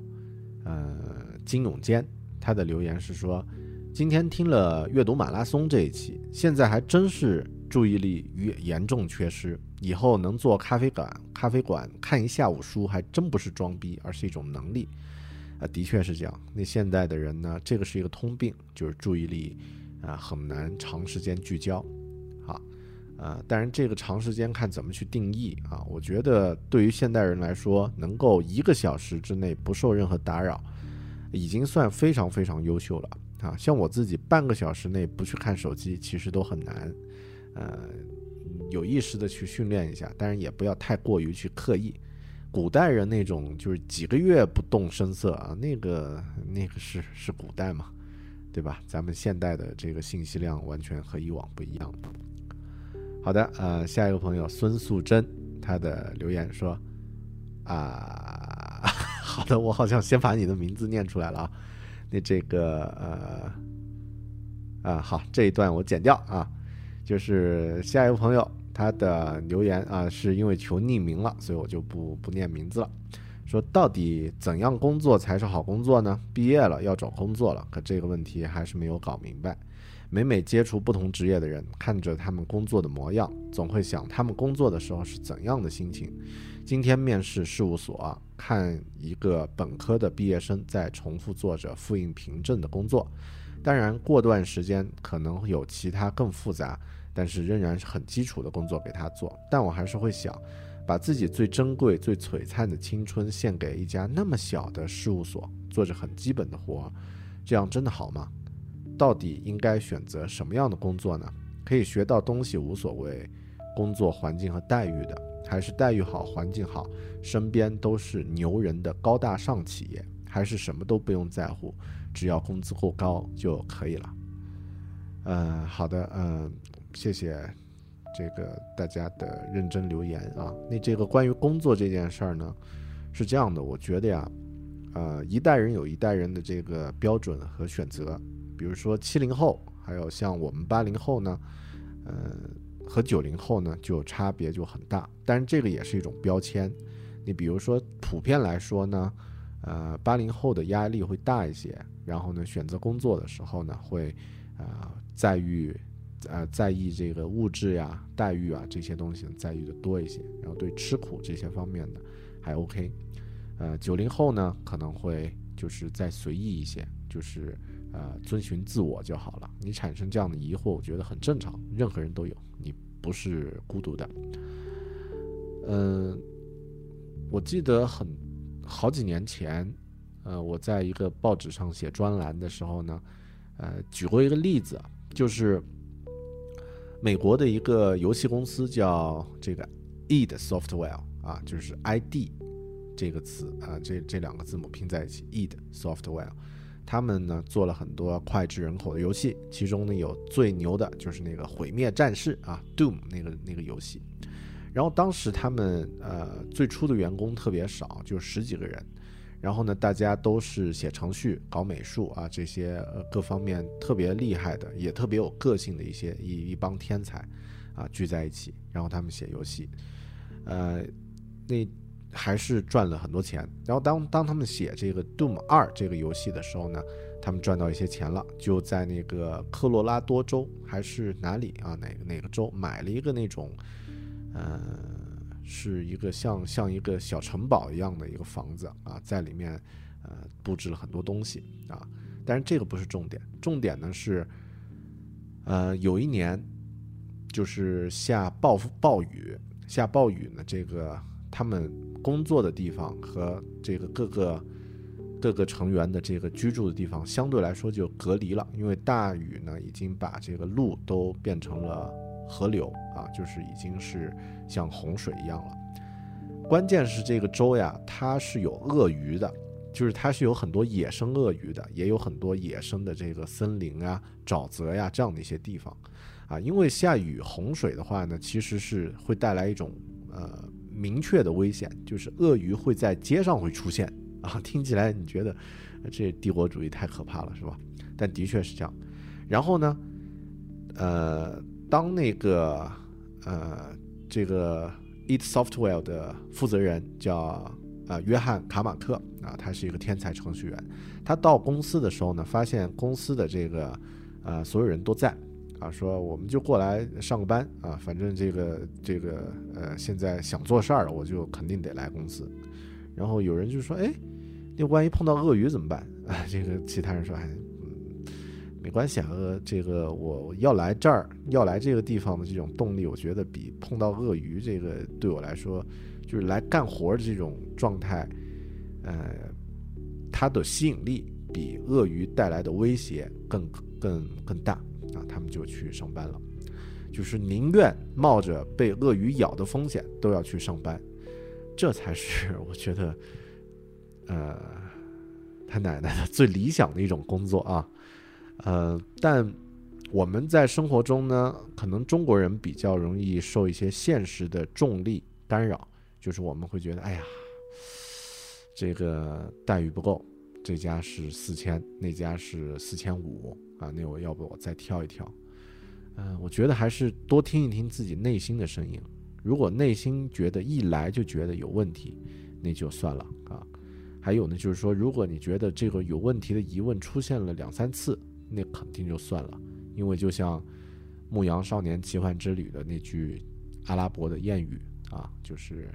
Speaker 1: 呃金永坚，他的留言是说，今天听了阅读马拉松这一期，现在还真是注意力严严重缺失，以后能做咖啡馆咖啡馆看一下午书，还真不是装逼，而是一种能力啊，的确是这样。那现在的人呢，这个是一个通病，就是注意力啊很难长时间聚焦。啊，当然这个长时间看怎么去定义啊？我觉得对于现代人来说，能够一个小时之内不受任何打扰，已经算非常非常优秀了啊。像我自己半个小时内不去看手机，其实都很难。呃，有意识的去训练一下，当然也不要太过于去刻意。古代人那种就是几个月不动声色啊，那个那个是是古代嘛，对吧？咱们现代的这个信息量完全和以往不一样。好的，呃，下一个朋友孙素贞，他的留言说，啊，好的，我好像先把你的名字念出来了啊，那这个呃，啊，好，这一段我剪掉啊，就是下一个朋友他的留言啊，是因为求匿名了，所以我就不不念名字了，说到底怎样工作才是好工作呢？毕业了要找工作了，可这个问题还是没有搞明白。每每接触不同职业的人，看着他们工作的模样，总会想他们工作的时候是怎样的心情。今天面试事务所，看一个本科的毕业生在重复做着复印凭证的工作。当然，过段时间可能有其他更复杂，但是仍然是很基础的工作给他做。但我还是会想，把自己最珍贵、最璀璨的青春献给一家那么小的事务所，做着很基本的活，这样真的好吗？到底应该选择什么样的工作呢？可以学到东西无所谓，工作环境和待遇的，还是待遇好、环境好，身边都是牛人的高大上企业，还是什么都不用在乎，只要工资够高就可以了？嗯，好的，嗯，谢谢这个大家的认真留言啊。那这个关于工作这件事儿呢，是这样的，我觉得呀，呃，一代人有一代人的这个标准和选择，比如说七零后，还有像我们八零后呢，呃，和九零后呢就差别就很大。但是这个也是一种标签。你比如说，普遍来说呢，呃，八零后的压力会大一些，然后呢，选择工作的时候呢，会啊、在于呃在意这个物质呀、待遇啊这些东西在意的多一些，然后对吃苦这些方面的还 OK。呃，九零后呢可能会就是再随意一些，就是呃遵循自我就好了。你产生这样的疑惑，我觉得很正常，任何人都有，你不是孤独的。嗯、我记得很好几年前，呃，我在一个报纸上写专栏的时候呢，呃，举过一个例子，就是美国的一个游戏公司叫这个 id Software 啊，就是 ID 这个词啊，这这两个字母拼在一起，id Software。他们呢做了很多脍炙人口的游戏，其中呢有最牛的就是那个《毁灭战士》啊，Doom 那个那个游戏。然后当时他们呃最初的员工特别少，就十几个人。然后呢，大家都是写程序、搞美术啊这些呃各方面特别厉害的，也特别有个性的一些一一帮天才啊聚在一起，然后他们写游戏，呃，那还是赚了很多钱。然后当当他们写这个 Doom 二这个游戏的时候呢，他们赚到一些钱了，就在那个科罗拉多州还是哪里啊哪个哪个州买了一个那种，呃。是一个像像一个小城堡一样的一个房子啊，在里面呃布置了很多东西啊，但是这个不是重点，重点呢是，呃有一年就是下暴暴雨，下暴雨呢，这个他们工作的地方和这个各个各个成员的这个居住的地方相对来说就隔离了，因为大雨呢已经把这个路都变成了河流啊，就是已经是像洪水一样了。关键是这个州呀，它是有鳄鱼的，就是它是有很多野生鳄鱼的，也有很多野生的这个森林啊、沼泽呀这样的一些地方，啊，因为下雨洪水的话呢，其实是会带来一种呃明确的危险，就是鳄鱼会在街上会出现啊，听起来你觉得这帝国主义太可怕了是吧？但的确是这样。然后呢，呃，当那个呃这个 It Software 的负责人叫呃约翰卡马克啊，他是一个天才程序员。他到公司的时候呢，发现公司的这个呃所有人都在啊，说我们就过来上个班啊，反正这个这个呃现在想做事儿，我就肯定得来公司。然后有人就说，哎，那万一碰到鳄鱼怎么办？啊，这个其他人说，哎，没关系啊，呃，这个我要来这儿，要来这个地方的这种动力，我觉得比碰到鳄鱼这个对我来说，就是来干活的这种状态，呃，它的吸引力比鳄鱼带来的威胁更更更大啊，他们就去上班了，就是宁愿冒着被鳄鱼咬的风险都要去上班，这才是我觉得，呃，他奶奶的最理想的一种工作啊。呃，但我们在生活中呢，可能中国人比较容易受一些现实的重力干扰，就是我们会觉得，哎呀，这个待遇不够，这家是四千，那家是四千五啊，那我要不我再挑一挑？嗯、我觉得还是多听一听自己内心的声音。如果内心觉得一来就觉得有问题，那就算了啊。还有呢，就是说，如果你觉得这个有问题的疑问出现了两三次，那肯定就算了，因为就像《牧羊少年奇幻之旅》的那句阿拉伯的谚语啊，就是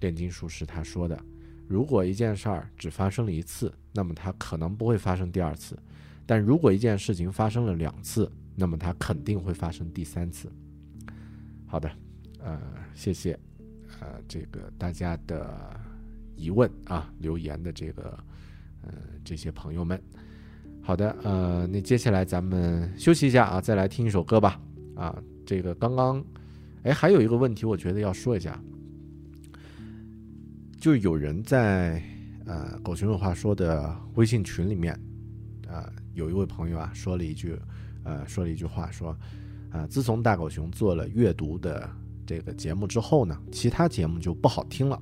Speaker 1: 炼金术士他说的：如果一件事儿只发生了一次，那么它可能不会发生第二次；但如果一件事情发生了两次，那么它肯定会发生第三次。好的，呃，谢谢呃这个大家的疑问啊留言的这个呃这些朋友们。好的，呃，那接下来咱们休息一下啊，再来听一首歌吧。啊，这个刚刚，哎，还有一个问题，我觉得要说一下，就有人在呃“狗熊有话说”的微信群里面，啊，有一位朋友啊说了一句，呃，说了一句话，说，啊，自从大狗熊做了阅读的这个节目之后呢，其他节目就不好听了，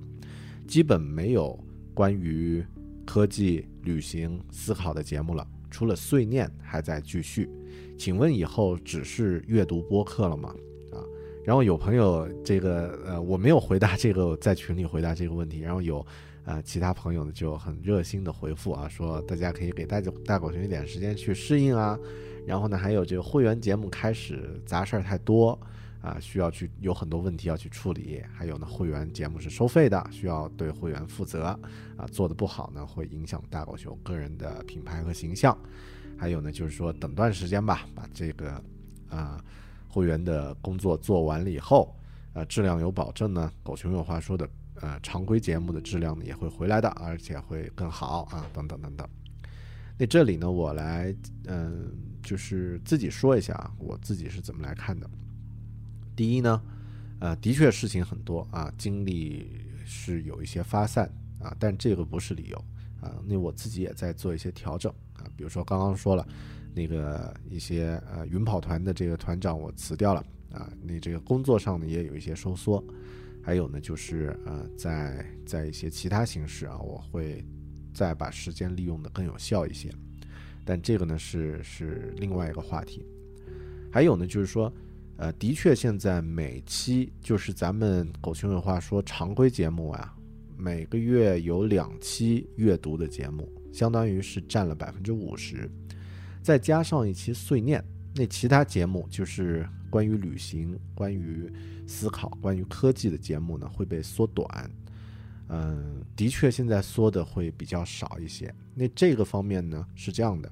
Speaker 1: 基本没有关于科技、旅行、思考的节目了。除了碎念还在继续，请问以后只是阅读播客了吗？啊，然后有朋友这个呃，我没有回答这个，在群里回答这个问题，然后有呃其他朋友呢就很热心的回复啊，说大家可以给大狗大狗熊一点时间去适应啊，然后呢还有这个会员节目开始杂事儿太多。啊，需要去有很多问题要去处理，还有呢，会员节目是收费的，需要对会员负责啊，做的不好呢，会影响大狗熊个人的品牌和形象。还有呢，就是说等段时间吧，把这个啊会员的工作做完了以后，呃，质量有保证呢，狗熊有话说的呃常规节目的质量呢也会回来的，而且会更好啊，等等等等。那这里呢，我来嗯，就是自己说一下啊，我自己是怎么来看的。第一呢，呃，的确事情很多啊，精力是有一些发散啊，但这个不是理由啊。那我自己也在做一些调整啊，比如说刚刚说了，那个一些呃云跑团的这个团长我辞掉了啊，那这个工作上呢也有一些收缩，还有呢就是呃在在一些其他形式啊，我会再把时间利用的更有效一些，但这个呢是是另外一个话题，还有呢就是说。呃，的确，现在每期就是咱们狗熊有话说常规节目啊，每个月有两期阅读的节目，相当于是占了百分之五十，再加上一期碎念，那其他节目就是关于旅行、关于思考、关于科技的节目呢，会被缩短。嗯，的确，现在缩的会比较少一些。那这个方面呢，是这样的，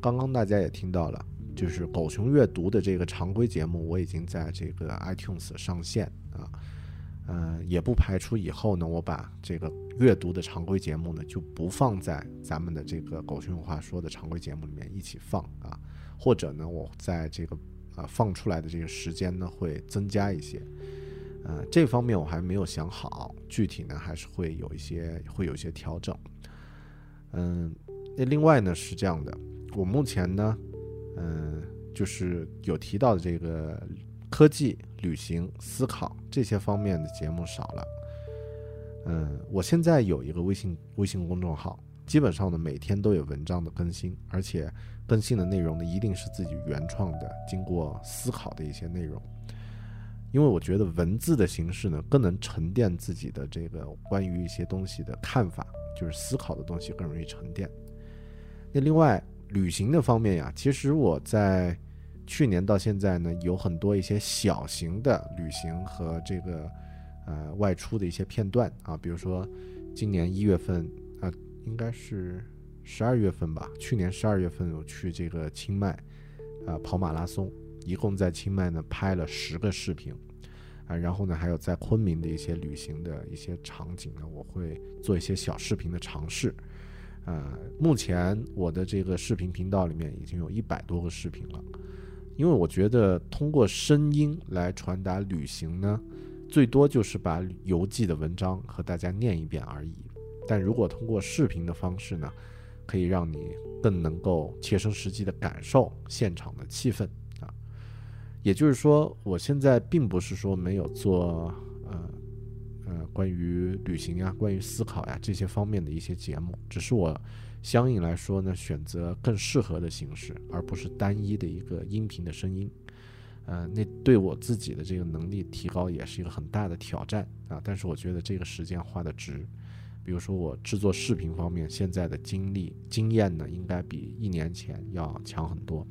Speaker 1: 刚刚大家也听到了。就是狗熊阅读的这个常规节目，我已经在这个 iTunes 上线啊，嗯，也不排除以后呢，我把这个阅读的常规节目呢，就不放在咱们的这个狗熊有话说的常规节目里面一起放啊，或者呢，我在这个啊放出来的这个时间呢，会增加一些，呃，这方面我还没有想好，具体呢还是会有一些会有一些调整，嗯，那另外呢是这样的，我目前呢。嗯，就是有提到的这个科技、旅行、思考这些方面的节目少了。嗯，我现在有一个微信微信公众号，基本上呢每天都有文章的更新，而且更新的内容呢一定是自己原创的、经过思考的一些内容。因为我觉得文字的形式呢更能沉淀自己的这个关于一些东西的看法，就是思考的东西更容易沉淀。那另外。旅行的方面呀，其实我在去年到现在呢，有很多一些小型的旅行和这个呃外出的一些片段啊，比如说今年一月份啊，应该是十二月份吧，去年十二月份我去这个清迈啊跑马拉松，一共在清迈呢拍了十个视频啊，然后呢还有在昆明的一些旅行的一些场景呢，我会做一些小视频的尝试。呃，目前我的这个视频频道里面已经有一百多个视频了，因为我觉得通过声音来传达旅行呢，最多就是把游记的文章和大家念一遍而已。但如果通过视频的方式呢，可以让你更能够切身实际的感受现场的气氛啊。也就是说，我现在并不是说没有做。关于旅行呀，关于思考呀这些方面的一些节目，只是我相应来说呢，选择更适合的形式，而不是单一的一个音频的声音。呃，那对我自己的这个能力提高也是一个很大的挑战啊。但是我觉得这个时间花的值。比如说我制作视频方面，现在的经历经验呢，应该比一年前要强很多。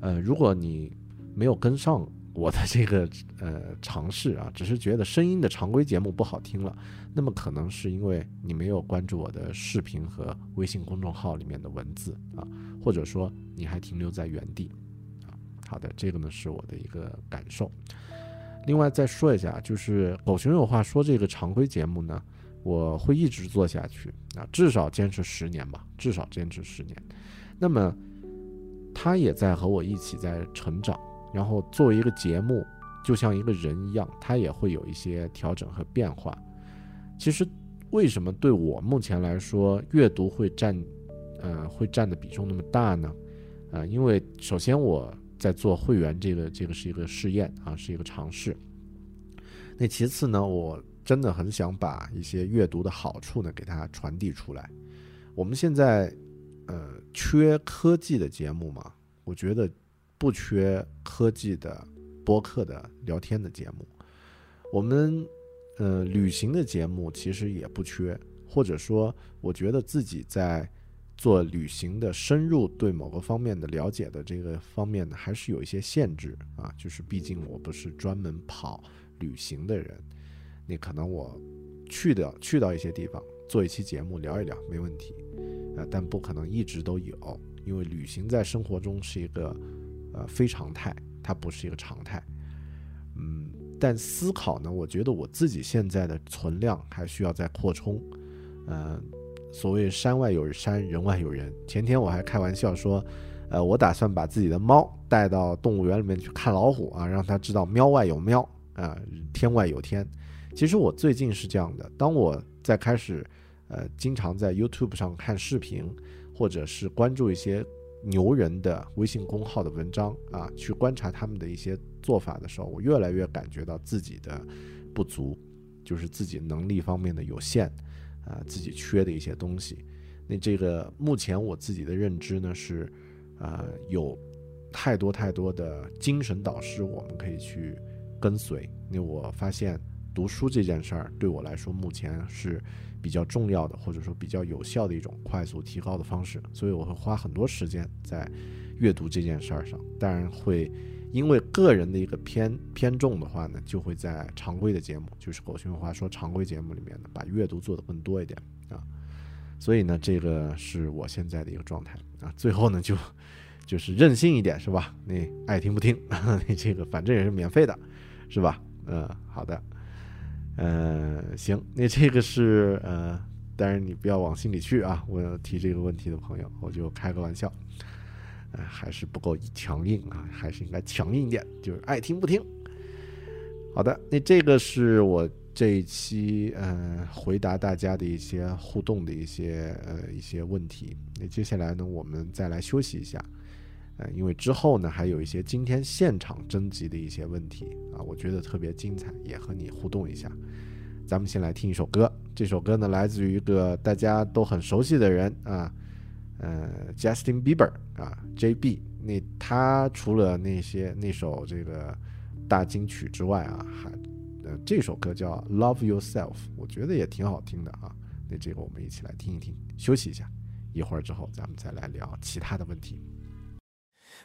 Speaker 1: 呃，如果你没有跟上。我的这个呃尝试啊，只是觉得声音的常规节目不好听了，那么可能是因为你没有关注我的视频和微信公众号里面的文字啊，或者说你还停留在原地啊。好的，这个呢是我的一个感受。另外再说一下，就是狗熊有话说这个常规节目呢，我会一直做下去啊，至少坚持十年吧，至少坚持十年。那么，他也在和我一起在成长，然后作为一个节目，就像一个人一样，它也会有一些调整和变化。其实，为什么对我目前来说，阅读会占，呃，会占的比重那么大呢？啊，因为首先我在做会员，这个这个是一个试验啊，是一个尝试。那其次呢，我真的很想把一些阅读的好处呢给它传递出来。我们现在，呃，缺科技的节目嘛？我觉得不缺科技的播客的聊天的节目。我们，呃，旅行的节目其实也不缺，或者说，我觉得自己在。做旅行的深入对某个方面的了解的这个方面呢，还是有一些限制啊。就是毕竟我不是专门跑旅行的人，那可能我去的去到一些地方做一期节目聊一聊没问题啊，但不可能一直都有，因为旅行在生活中是一个呃非常态，它不是一个常态。嗯，但思考呢，我觉得我自己现在的存量还需要再扩充，嗯。所谓山外有山，人外有人。前天我还开玩笑说，呃，我打算把自己的猫带到动物园里面去看老虎啊，让它知道喵外有喵啊，天外有天。其实我最近是这样的，当我在开始，呃，经常在 YouTube 上看视频，或者是关注一些牛人的微信公号的文章啊，去观察他们的一些做法的时候，我越来越感觉到自己的不足，就是自己能力方面的有限。啊，自己缺的一些东西，那这个目前我自己的认知呢是，啊，有太多太多的精神导师我们可以去跟随。那我发现读书这件事儿对我来说目前是比较重要的，或者说比较有效的一种快速提高的方式，所以我会花很多时间在阅读这件事儿上。当然会。因为个人的一个偏偏重的话呢，就会在常规的节目，就是狗熊话说常规节目里面呢，把阅读做得更多一点啊。所以呢，这个是我现在的一个状态啊。最后呢，就就是任性一点，是吧？你爱听不听，你这个反正也是免费的，是吧？嗯，好的，嗯，行，那这个是呃，当然你不要往心里去啊。我提这个问题的朋友，我就开个玩笑。哎，还是不够强硬啊，还是应该强硬一点，就是爱听不听。好的，那这个是我这一期呃回答大家的一些互动的一些呃一些问题。那接下来呢，我们再来休息一下，因为之后呢还有一些今天现场征集的一些问题啊，我觉得特别精彩，也和你互动一下。咱们先来听一首歌，这首歌呢来自于一个大家都很熟悉的人啊。呃，Justin Bieber 啊，JB，那他除了那些那首这个大金曲之外啊，还呃这首歌叫 Love Yourself，我觉得也挺好听的啊。那这个我们一起来听一听，休息一下，一会儿之后咱们再来聊其他的问题。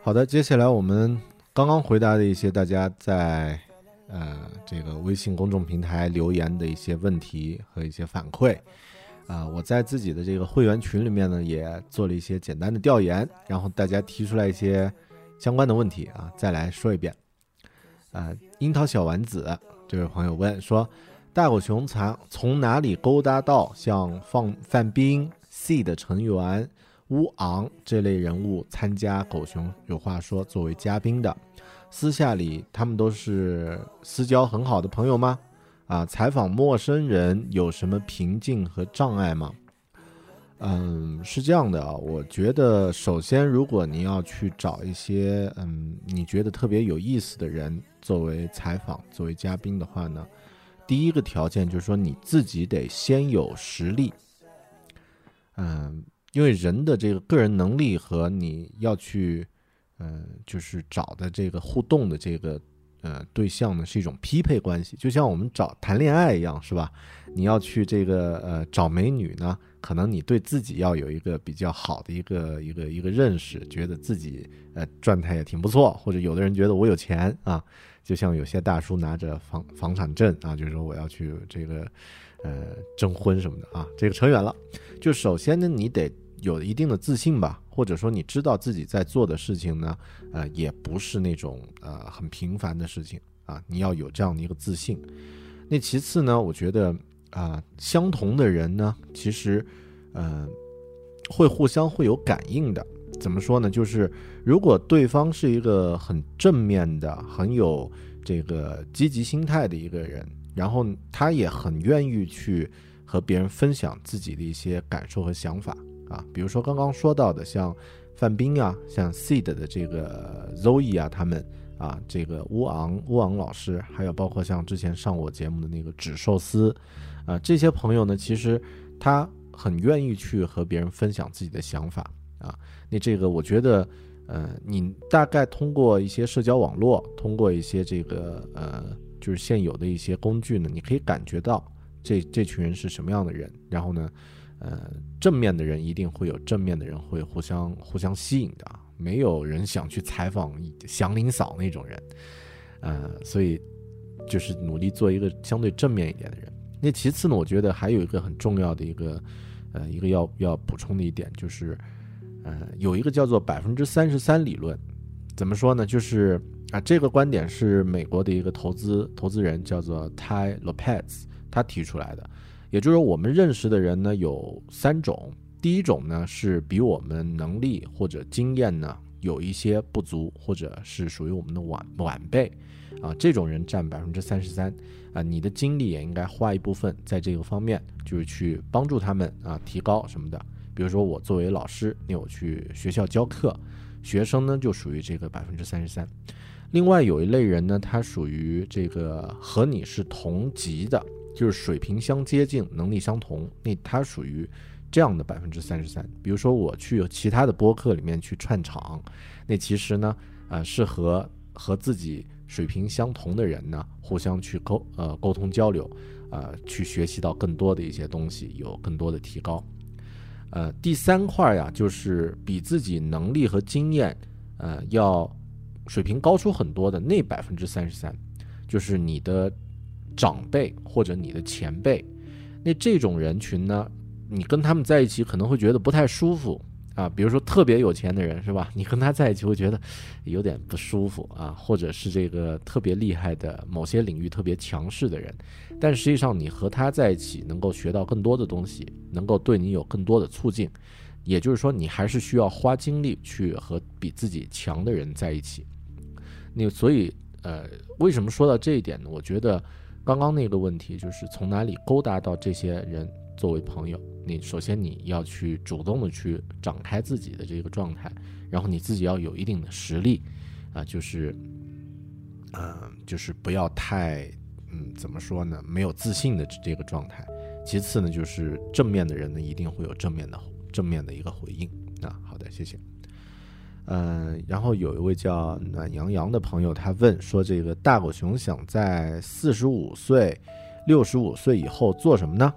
Speaker 1: 好的，接下来我们刚刚回答的一些大家在呃这个微信公众平台留言的一些问题和一些反馈啊、我在自己的这个会员群里面呢也做了一些简单的调研，然后大家提出来一些相关的问题啊，再来说一遍。呃，樱桃小丸子这位朋友问说，大狗熊从从哪里勾搭到像放范冰、C 的成员乌昂这类人物参加狗熊有话说作为嘉宾的？私下里他们都是私交很好的朋友吗？啊，采访陌生人有什么瓶颈和障碍吗？嗯，是这样的啊，我觉得首先，如果你要去找一些嗯你觉得特别有意思的人作为采访、作为嘉宾的话呢，第一个条件就是说你自己得先有实力。嗯，因为人的这个个人能力和你要去，嗯、就是找的这个互动的这个呃对象呢是一种匹配关系，就像我们找谈恋爱一样，是吧？你要去这个呃找美女呢，可能你对自己要有一个比较好的一个一个一个认识，觉得自己呃状态也挺不错，或者有的人觉得我有钱啊，就像有些大叔拿着房房产证啊，就是说我要去这个呃征婚什么的啊，这个扯远了。就首先呢，你得有一定的自信吧，或者说你知道自己在做的事情呢，呃，也不是那种呃很平凡的事情啊，你要有这样的一个自信。那其次呢，我觉得啊、相同的人呢，其实呃会互相会有感应的。怎么说呢？就是如果对方是一个很正面的、很有这个积极心态的一个人，然后他也很愿意去和别人分享自己的一些感受和想法啊，比如说刚刚说到的，像范冰啊，像 Seed 的这个 Zoe 啊，他们啊，这个乌昂乌昂老师，还有包括像之前上我节目的那个纸寿司啊，这些朋友呢，其实他很愿意去和别人分享自己的想法啊。那这个我觉得，呃，你大概通过一些社交网络，通过一些这个呃，就是现有的一些工具呢，你可以感觉到这这群人是什么样的人。然后呢，呃，正面的人一定会有正面的人会互相互相吸引的，没有人想去采访祥林嫂那种人，呃，所以就是努力做一个相对正面一点的人。那其次呢，我觉得还有一个很重要的一个，呃，一个要要补充的一点就是，呃，有一个叫做百分之三十三理论，怎么说呢？就是啊，这个观点是美国的一个投资投资人叫做 Ty Lopez 他提出来的，也就是说我们认识的人呢有三种，第一种呢是比我们能力或者经验呢有一些不足，或者是属于我们的晚晚辈，啊，这种人占百分之三十三。啊，你的精力也应该花一部分在这个方面，就是去帮助他们啊提高什么的。比如说我作为老师，那我去学校教课，学生呢就属于这个百分之三十三。另外有一类人呢，他属于这个和你是同级的，就是水平相接近，能力相同，那他属于这样的百分之三十三。比如说我去其他的播客里面去串场，那其实呢，呃，是和和自己水平相同的人呢，互相去沟呃沟通交流，呃，去学习到更多的一些东西，有更多的提高。呃，第三块呀，就是比自己能力和经验，呃，要水平高出很多的那百分之三十三，就是你的长辈或者你的前辈。那这种人群呢，你跟他们在一起可能会觉得不太舒服。啊，比如说特别有钱的人是吧？你跟他在一起会觉得有点不舒服啊，或者是这个特别厉害的某些领域特别强势的人，但实际上你和他在一起能够学到更多的东西，能够对你有更多的促进。也就是说，你还是需要花精力去和比自己强的人在一起。那所以，呃，为什么说到这一点呢？我觉得刚刚那个问题就是从哪里勾搭到这些人作为朋友。你首先你要去主动的去展开自己的这个状态，然后你自己要有一定的实力，啊，就是，嗯，就是不要太，嗯，怎么说呢？没有自信的这个状态。其次呢，就是正面的人呢，一定会有正面的正面的一个回应。啊，好的，谢谢。嗯，然后有一位叫暖洋洋的朋友，他问说：“这个大狗熊想在四十五岁、六十五岁以后做什么呢？”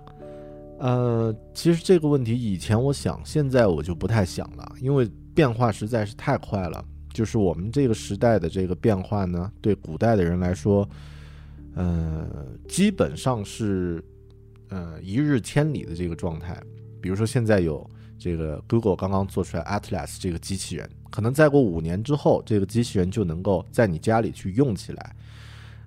Speaker 1: 呃，其实这个问题以前我想，现在我就不太想了，因为变化实在是太快了。就是我们这个时代的这个变化呢，对古代的人来说，呃，基本上是呃一日千里的这个状态。比如说现在有这个 Google 刚刚做出来 Atlas 这个机器人，可能再过五年之后，这个机器人就能够在你家里去用起来，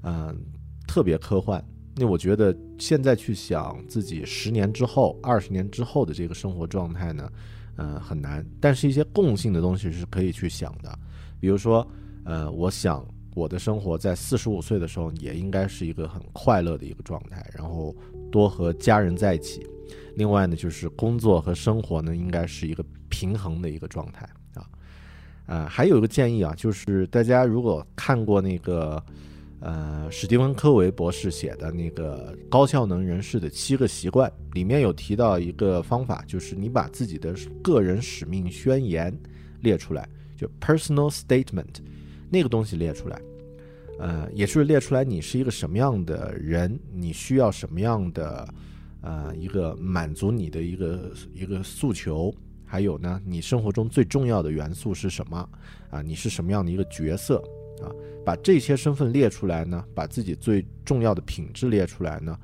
Speaker 1: 嗯，特别科幻。那我觉得现在去想自己十年之后、二十年之后的这个生活状态呢，呃，很难。但是，一些共性的东西是可以去想的。比如说，呃，我想我的生活在四十五岁的时候也应该是一个很快乐的一个状态，然后多和家人在一起。另外呢，就是工作和生活呢，应该是一个平衡的一个状态啊。呃，还有一个建议啊，就是大家如果看过那个。呃，史蒂文·科维博士写的那个高效能人士的七个习惯里面有提到一个方法，就是你把自己的个人使命宣言列出来，就 personal statement 那个东西列出来，呃，也是列出来你是一个什么样的人，你需要什么样的呃一个满足你的一个一个诉求，还有呢，你生活中最重要的元素是什么啊？你是什么样的一个角色？啊，把这些身份列出来呢，把自己最重要的品质列出来呢，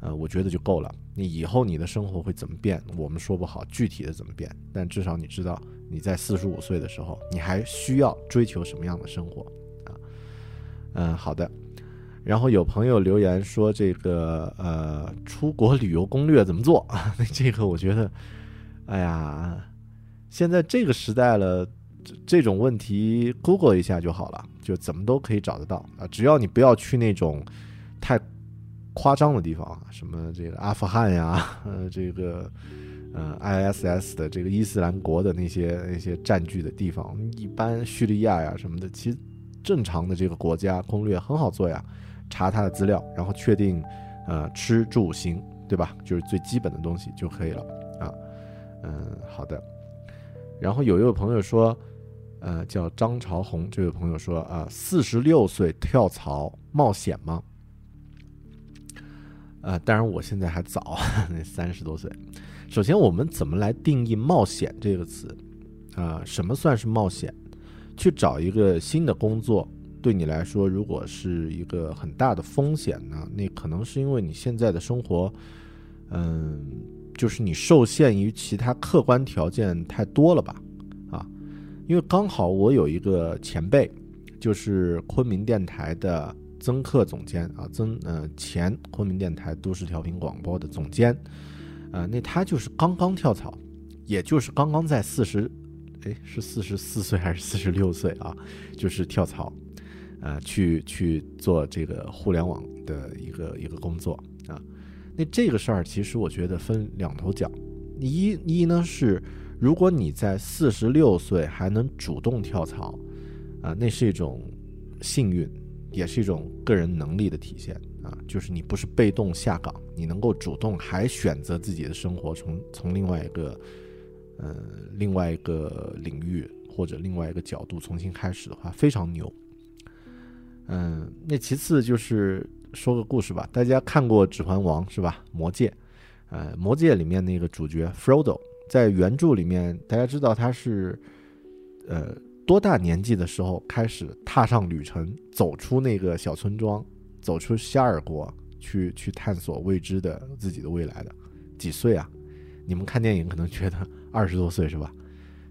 Speaker 1: 呃，我觉得就够了。你以后你的生活会怎么变，我们说不好具体的怎么变，但至少你知道你在四十五岁的时候，你还需要追求什么样的生活啊？嗯，好的。然后有朋友留言说这个呃，出国旅游攻略怎么做啊？那 这个我觉得，哎呀，现在这个时代了。这种问题，Google 一下就好了，就怎么都可以找得到啊！只要你不要去那种太夸张的地方啊，什么这个阿富汗呀，呃，这个呃 ISS 的这个伊斯兰国的那些那些占据的地方，一般叙利亚呀什么的，其实正常的这个国家攻略很好做呀，查他的资料，然后确定呃吃住行，对吧？就是最基本的东西就可以了啊。嗯，好的。然后有一位朋友说。呃，叫张朝红这位朋友说啊，四十六岁跳槽冒险吗？呃，当然我现在还早，那三十多岁。首先，我们怎么来定义冒险这个词？啊，什么算是冒险？去找一个新的工作，对你来说，如果是一个很大的风险呢？那可能是因为你现在的生活，嗯，就是你受限于其他客观条件太多了吧？因为刚好我有一个前辈，就是昆明电台的曾克总监啊，曾呃前昆明电台都市调频广播的总监，呃，那他就是刚刚跳槽，也就是刚刚在四十，哎，是四十四岁还是四十六岁啊？就是跳槽，呃，去去做这个互联网的一个一个工作啊。那这个事儿其实我觉得分两头讲，一一呢是。如果你在四十六岁还能主动跳槽，啊，那是一种幸运，也是一种个人能力的体现啊。就是你不是被动下岗，你能够主动还选择自己的生活，从从另外一个，呃，另外一个领域或者另外一个角度重新开始的话，非常牛。嗯，那其次就是说个故事吧。大家看过《指环王》是吧？魔戒，呃，魔戒里面那个主角 Frodo，在原著里面，大家知道他是，呃，多大年纪的时候开始踏上旅程，走出那个小村庄，走出夏尔国，去去探索未知的自己的未来的？几岁啊？你们看电影可能觉得 二十多岁是吧？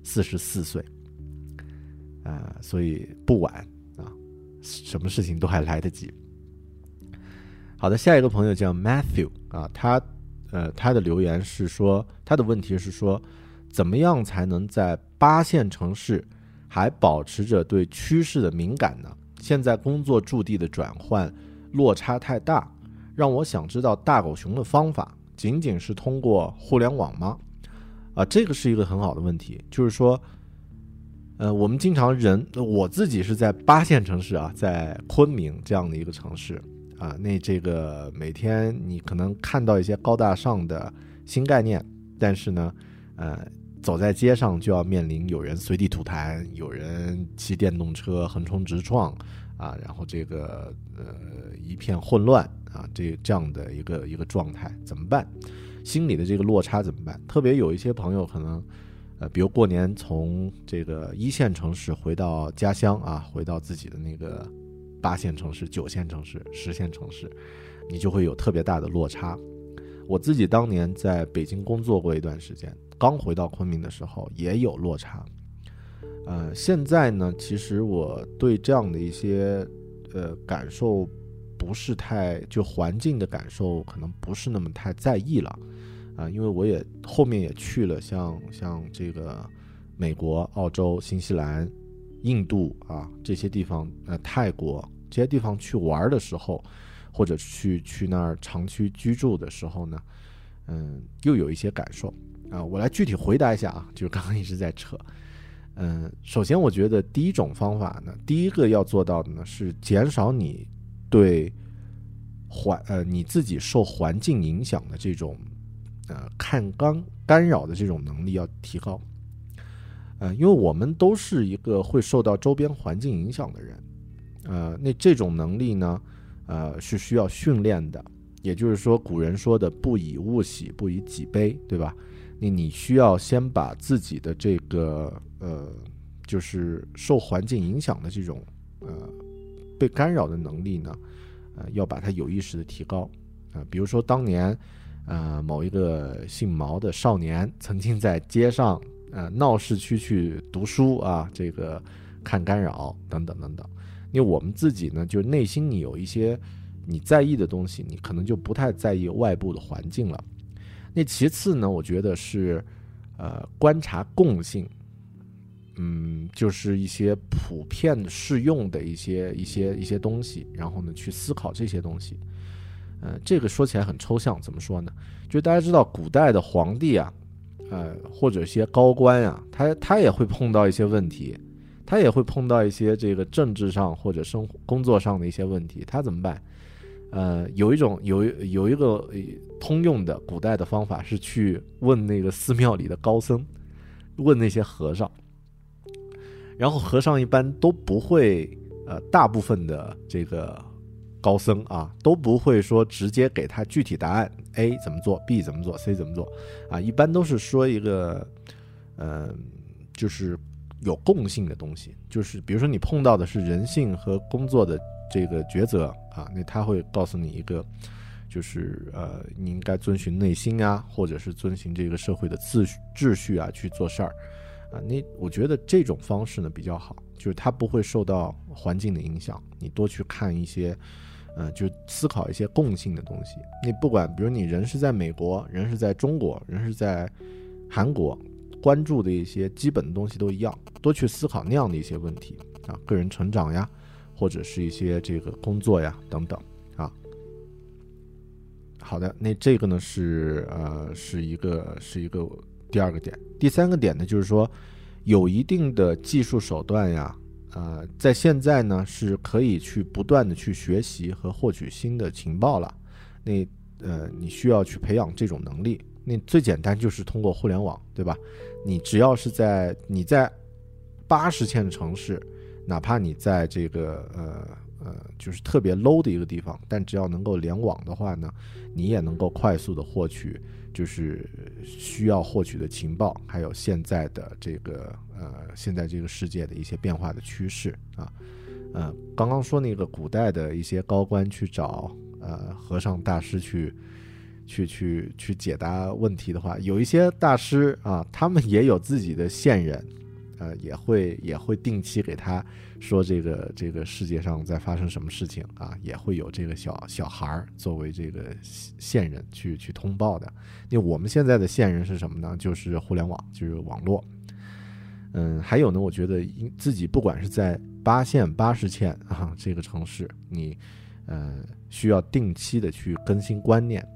Speaker 1: 四十四岁，啊，所以不晚啊，什么事情都还来得及。好的，下一个朋友叫 Matthew 啊，他呃他的留言是说，他的问题是说，怎么样才能在八线城市还保持着对趋势的敏感呢？现在工作驻地的转换落差太大，让我想知道大狗熊的方法，仅仅是通过互联网吗？啊，这个是一个很好的问题，就是说，呃，我们经常人，我自己是在八线城市啊，在昆明这样的一个城市啊，那这个每天你可能看到一些高大上的新概念，但是呢，呃，走在街上就要面临有人随地吐痰，有人骑电动车横冲直撞啊，然后这个呃一片混乱啊，这这样的一个一个状态怎么办？心里的这个落差怎么办？特别有一些朋友可能，呃，比如过年从这个一线城市回到家乡啊，回到自己的那个八线城市、九线城市、十线城市，你就会有特别大的落差。我自己当年在北京工作过一段时间，刚回到昆明的时候也有落差。呃，现在呢，其实我对这样的一些呃感受不是太，就环境的感受可能不是那么太在意了。啊，因为我也后面也去了，像像这个美国、澳洲、新西兰、印度啊这些地方，呃，泰国这些地方去玩的时候，或者去去那儿长期居住的时候呢，嗯，又有一些感受啊。我来具体回答一下啊，就是刚刚一直在扯，嗯，首先我觉得第一种方法呢，第一个要做到的呢是减少你对环呃你自己受环境影响的这种。呃，看干干扰的这种能力要提高，呃，因为我们都是一个会受到周边环境影响的人，呃，那这种能力呢，呃，是需要训练的。也就是说，古人说的“不以物喜，不以己悲”，对吧？那你需要先把自己的这个呃，就是受环境影响的这种呃被干扰的能力呢，呃，要把它有意识的提高啊。比如说当年。呃，某一个姓毛的少年曾经在街上，呃，闹市区去读书啊，这个看干扰等等等等。因为我们自己呢，就是内心你有一些你在意的东西，你可能就不太在意外部的环境了。那其次呢，我觉得是，呃，观察共性，嗯，就是一些普遍适用的一些一些一些东西，然后呢，去思考这些东西。呃，这个说起来很抽象，怎么说呢？就大家知道，古代的皇帝啊，呃，或者一些高官啊，他他也会碰到一些问题，他也会碰到一些这个政治上或者生活工作上的一些问题，他怎么办？呃，有一种有有一个通用的古代的方法是去问那个寺庙里的高僧，问那些和尚，然后和尚一般都不会，呃，大部分的这个。高僧啊都不会说直接给他具体答案，A 怎么做，B 怎么做，C 怎么做，啊，一般都是说一个，嗯，就是有共性的东西，就是比如说你碰到的是人性和工作的这个抉择啊，那他会告诉你一个，就是呃，你应该遵循内心啊，或者是遵循这个社会的秩序秩序啊去做事儿，啊，那我觉得这种方式呢比较好，就是它不会受到环境的影响，你多去看一些。嗯，就思考一些共性的东西。你不管，比如你人是在美国，人是在中国，人是在韩国，关注的一些基本的东西都一样，多去思考那样的一些问题啊，个人成长呀，或者是一些这个工作呀等等啊。好的，那这个呢是呃是一个是一个第二个点，第三个点呢就是说有一定的技术手段呀。呃，在现在呢，是可以去不断的去学习和获取新的情报了。那呃，你需要去培养这种能力。那最简单就是通过互联网，对吧？你只要是在你在八十线的城市，哪怕你在这个呃呃，就是特别 low 的一个地方，但只要能够联网的话呢，你也能够快速的获取，就是需要获取的情报，还有现在的这个呃，现在这个世界的一些变化的趋势啊。呃，刚刚说那个古代的一些高官去找呃和尚大师去。去去去解答问题的话，有一些大师啊，他们也有自己的线人，呃，也会也会定期给他说这个这个世界上在发生什么事情啊，也会有这个小小孩儿作为这个线人去去通报的。那我们现在的线人是什么呢？就是互联网，就是网络。嗯，还有呢，我觉得自己不管是在八线、八十线啊这个城市，你呃需要定期的去更新观念。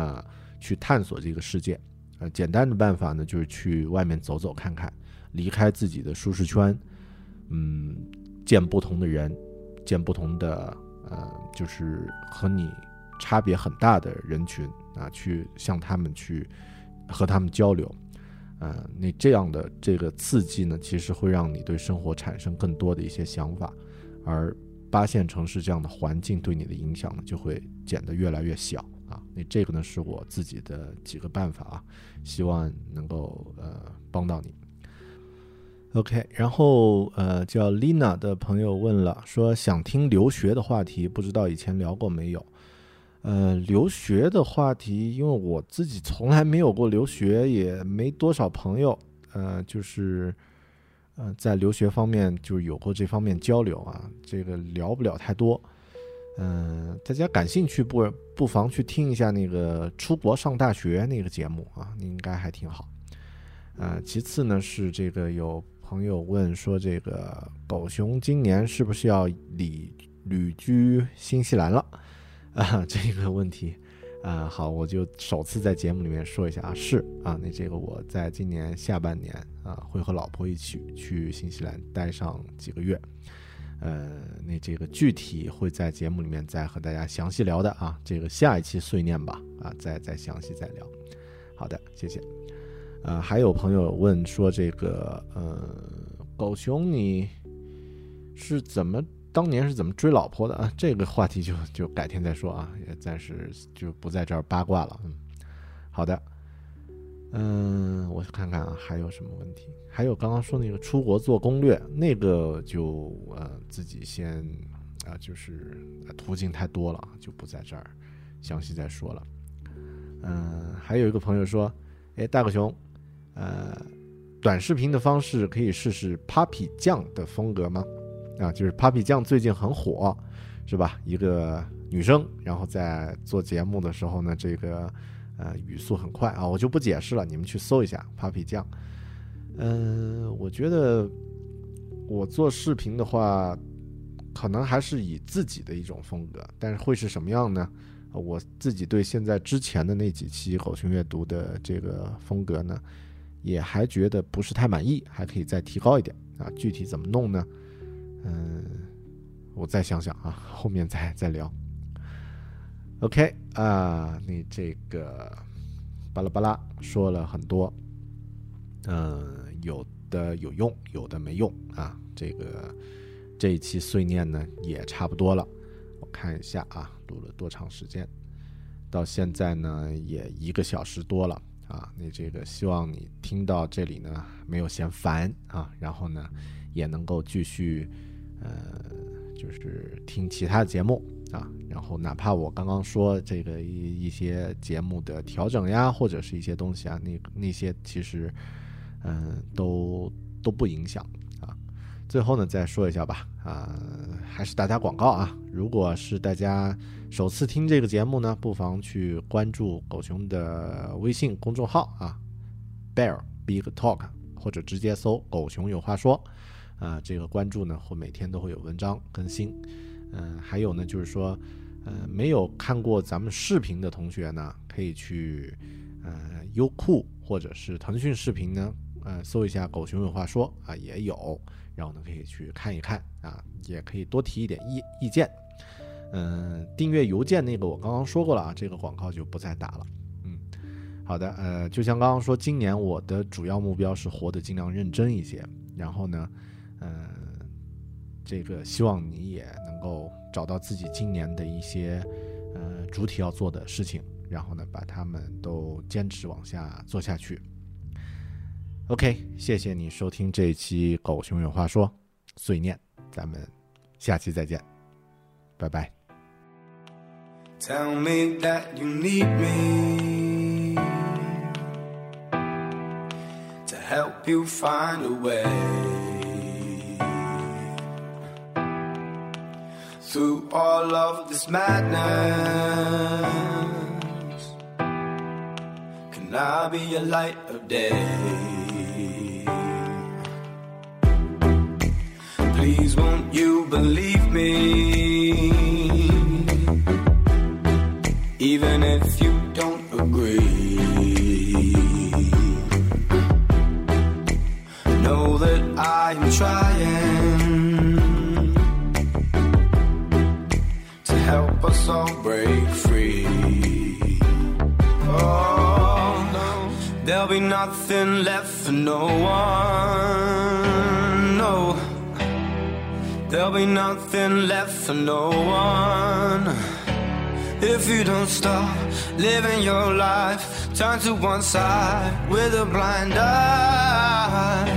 Speaker 1: 啊，去探索这个世界，呃，简单的办法呢，就是去外面走走看看，离开自己的舒适圈，嗯，见不同的人，见不同的，呃，就是和你差别很大的人群啊，去向他们去和他们交流，呃，那这样的这个刺激呢，其实会让你对生活产生更多的一些想法，而八线城市这样的环境对你的影响呢，就会减得越来越小。啊，那这个呢是我自己的几个办法啊，希望能够呃帮到你。OK，然后呃叫 Lina 的朋友问了，说想听留学的话题，不知道以前聊过没有？呃，留学的话题，因为我自己从来没有过留学，也没多少朋友，呃，就是呃在留学方面就有过这方面交流啊，这个聊不了太多。嗯，大家感兴趣不不妨去听一下那个出国上大学那个节目啊，应该还挺好。呃，其次呢是这个有朋友问说，这个狗熊今年是不是要旅旅居新西兰了？啊，这个问题，啊，好，我就首次在节目里面说一下啊，是啊，那这个我在今年下半年啊会和老婆一起去新西兰待上几个月。呃，那这个具体会在节目里面再和大家详细聊的啊，这个下一期碎念吧，啊，再再详细再聊。好的，谢谢。呃，还有朋友问说这个，呃，狗熊你是怎么当年是怎么追老婆的啊？这个话题就就改天再说啊，也暂时就不在这儿八卦了。嗯，好的。嗯，我看看啊，还有什么问题？还有刚刚说那个出国做攻略，那个就呃自己先啊，就是途径太多了，就不在这儿详细再说了。嗯，还有一个朋友说，哎，大狗熊，呃，短视频的方式可以试试 Papi 酱的风格吗？啊，就是 Papi 酱最近很火，是吧？一个女生，然后在做节目的时候呢，这个。呃，语速很快啊，我就不解释了，你们去搜一下 Papi 酱。嗯，我觉得我做视频的话，可能还是以自己的一种风格，但是会是什么样呢？我自己对现在之前的那几期狗熊阅读的这个风格呢，也还觉得不是太满意，还可以再提高一点啊。具体怎么弄呢？嗯，我再想想啊，后面再再聊。OK 啊，你这个巴拉巴拉说了很多，嗯，有的有用，有的没用啊。这个这一期碎念呢也差不多了，我看一下啊，录了多长时间？到现在呢也一个小时多了啊。你这个希望你听到这里呢没有嫌烦啊，然后呢也能够继续呃，就是听其他的节目。啊，然后哪怕我刚刚说这个一一些节目的调整呀，或者是一些东西啊，那那些其实，嗯，都都不影响啊。最后呢，再说一下吧，啊，还是打打广告啊。如果是大家首次听这个节目呢，不妨去关注狗熊的微信公众号啊，Bear Big Talk，或者直接搜“狗熊有话说”，啊，这个关注呢，会每天都会有文章更新。嗯，还有呢，就是说，呃，没有看过咱们视频的同学呢，可以去，呃，优酷或者是腾讯视频呢，呃，搜一下“狗熊有话说”啊，也有，然后呢，可以去看一看啊，也可以多提一点意意见。嗯，订阅邮件那个我刚刚说过了啊，这个广告就不再打了。嗯，好的，呃，就像刚刚说，今年我的主要目标是活得尽量认真一些，然后呢，这个希望你也能。够找到自己今年的一些呃主体要做的事情，然后呢，把他们都坚持往下做下去。OK，谢谢你收听这一期《狗熊有话说》碎念，咱们下期再见，拜拜。
Speaker 3: Tell me that you need me to help you find a way through all of this madness. Can I be a light of day? Please, won't you believe me? even if you don't agree. Know that I'm trying nothing left for no one. No, there'll be nothing left for no one. If you don't stop living your life, turn to one side with a blind eye.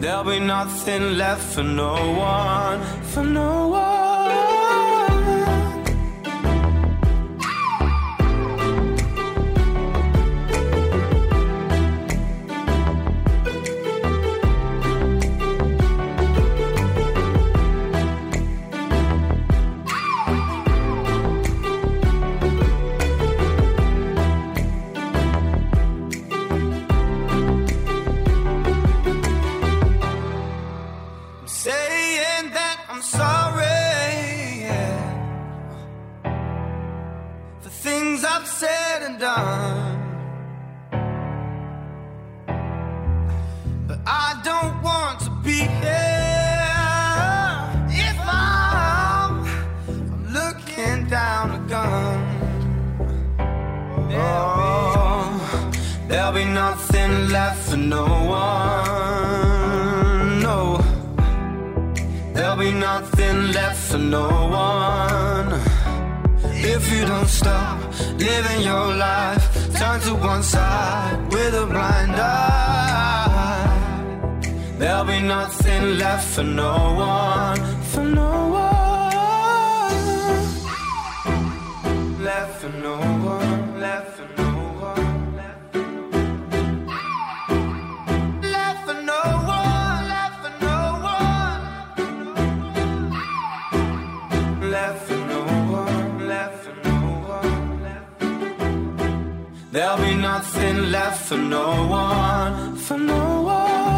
Speaker 3: There'll be nothing left for no one, for no one. There'll be nothing left for no one, for no one.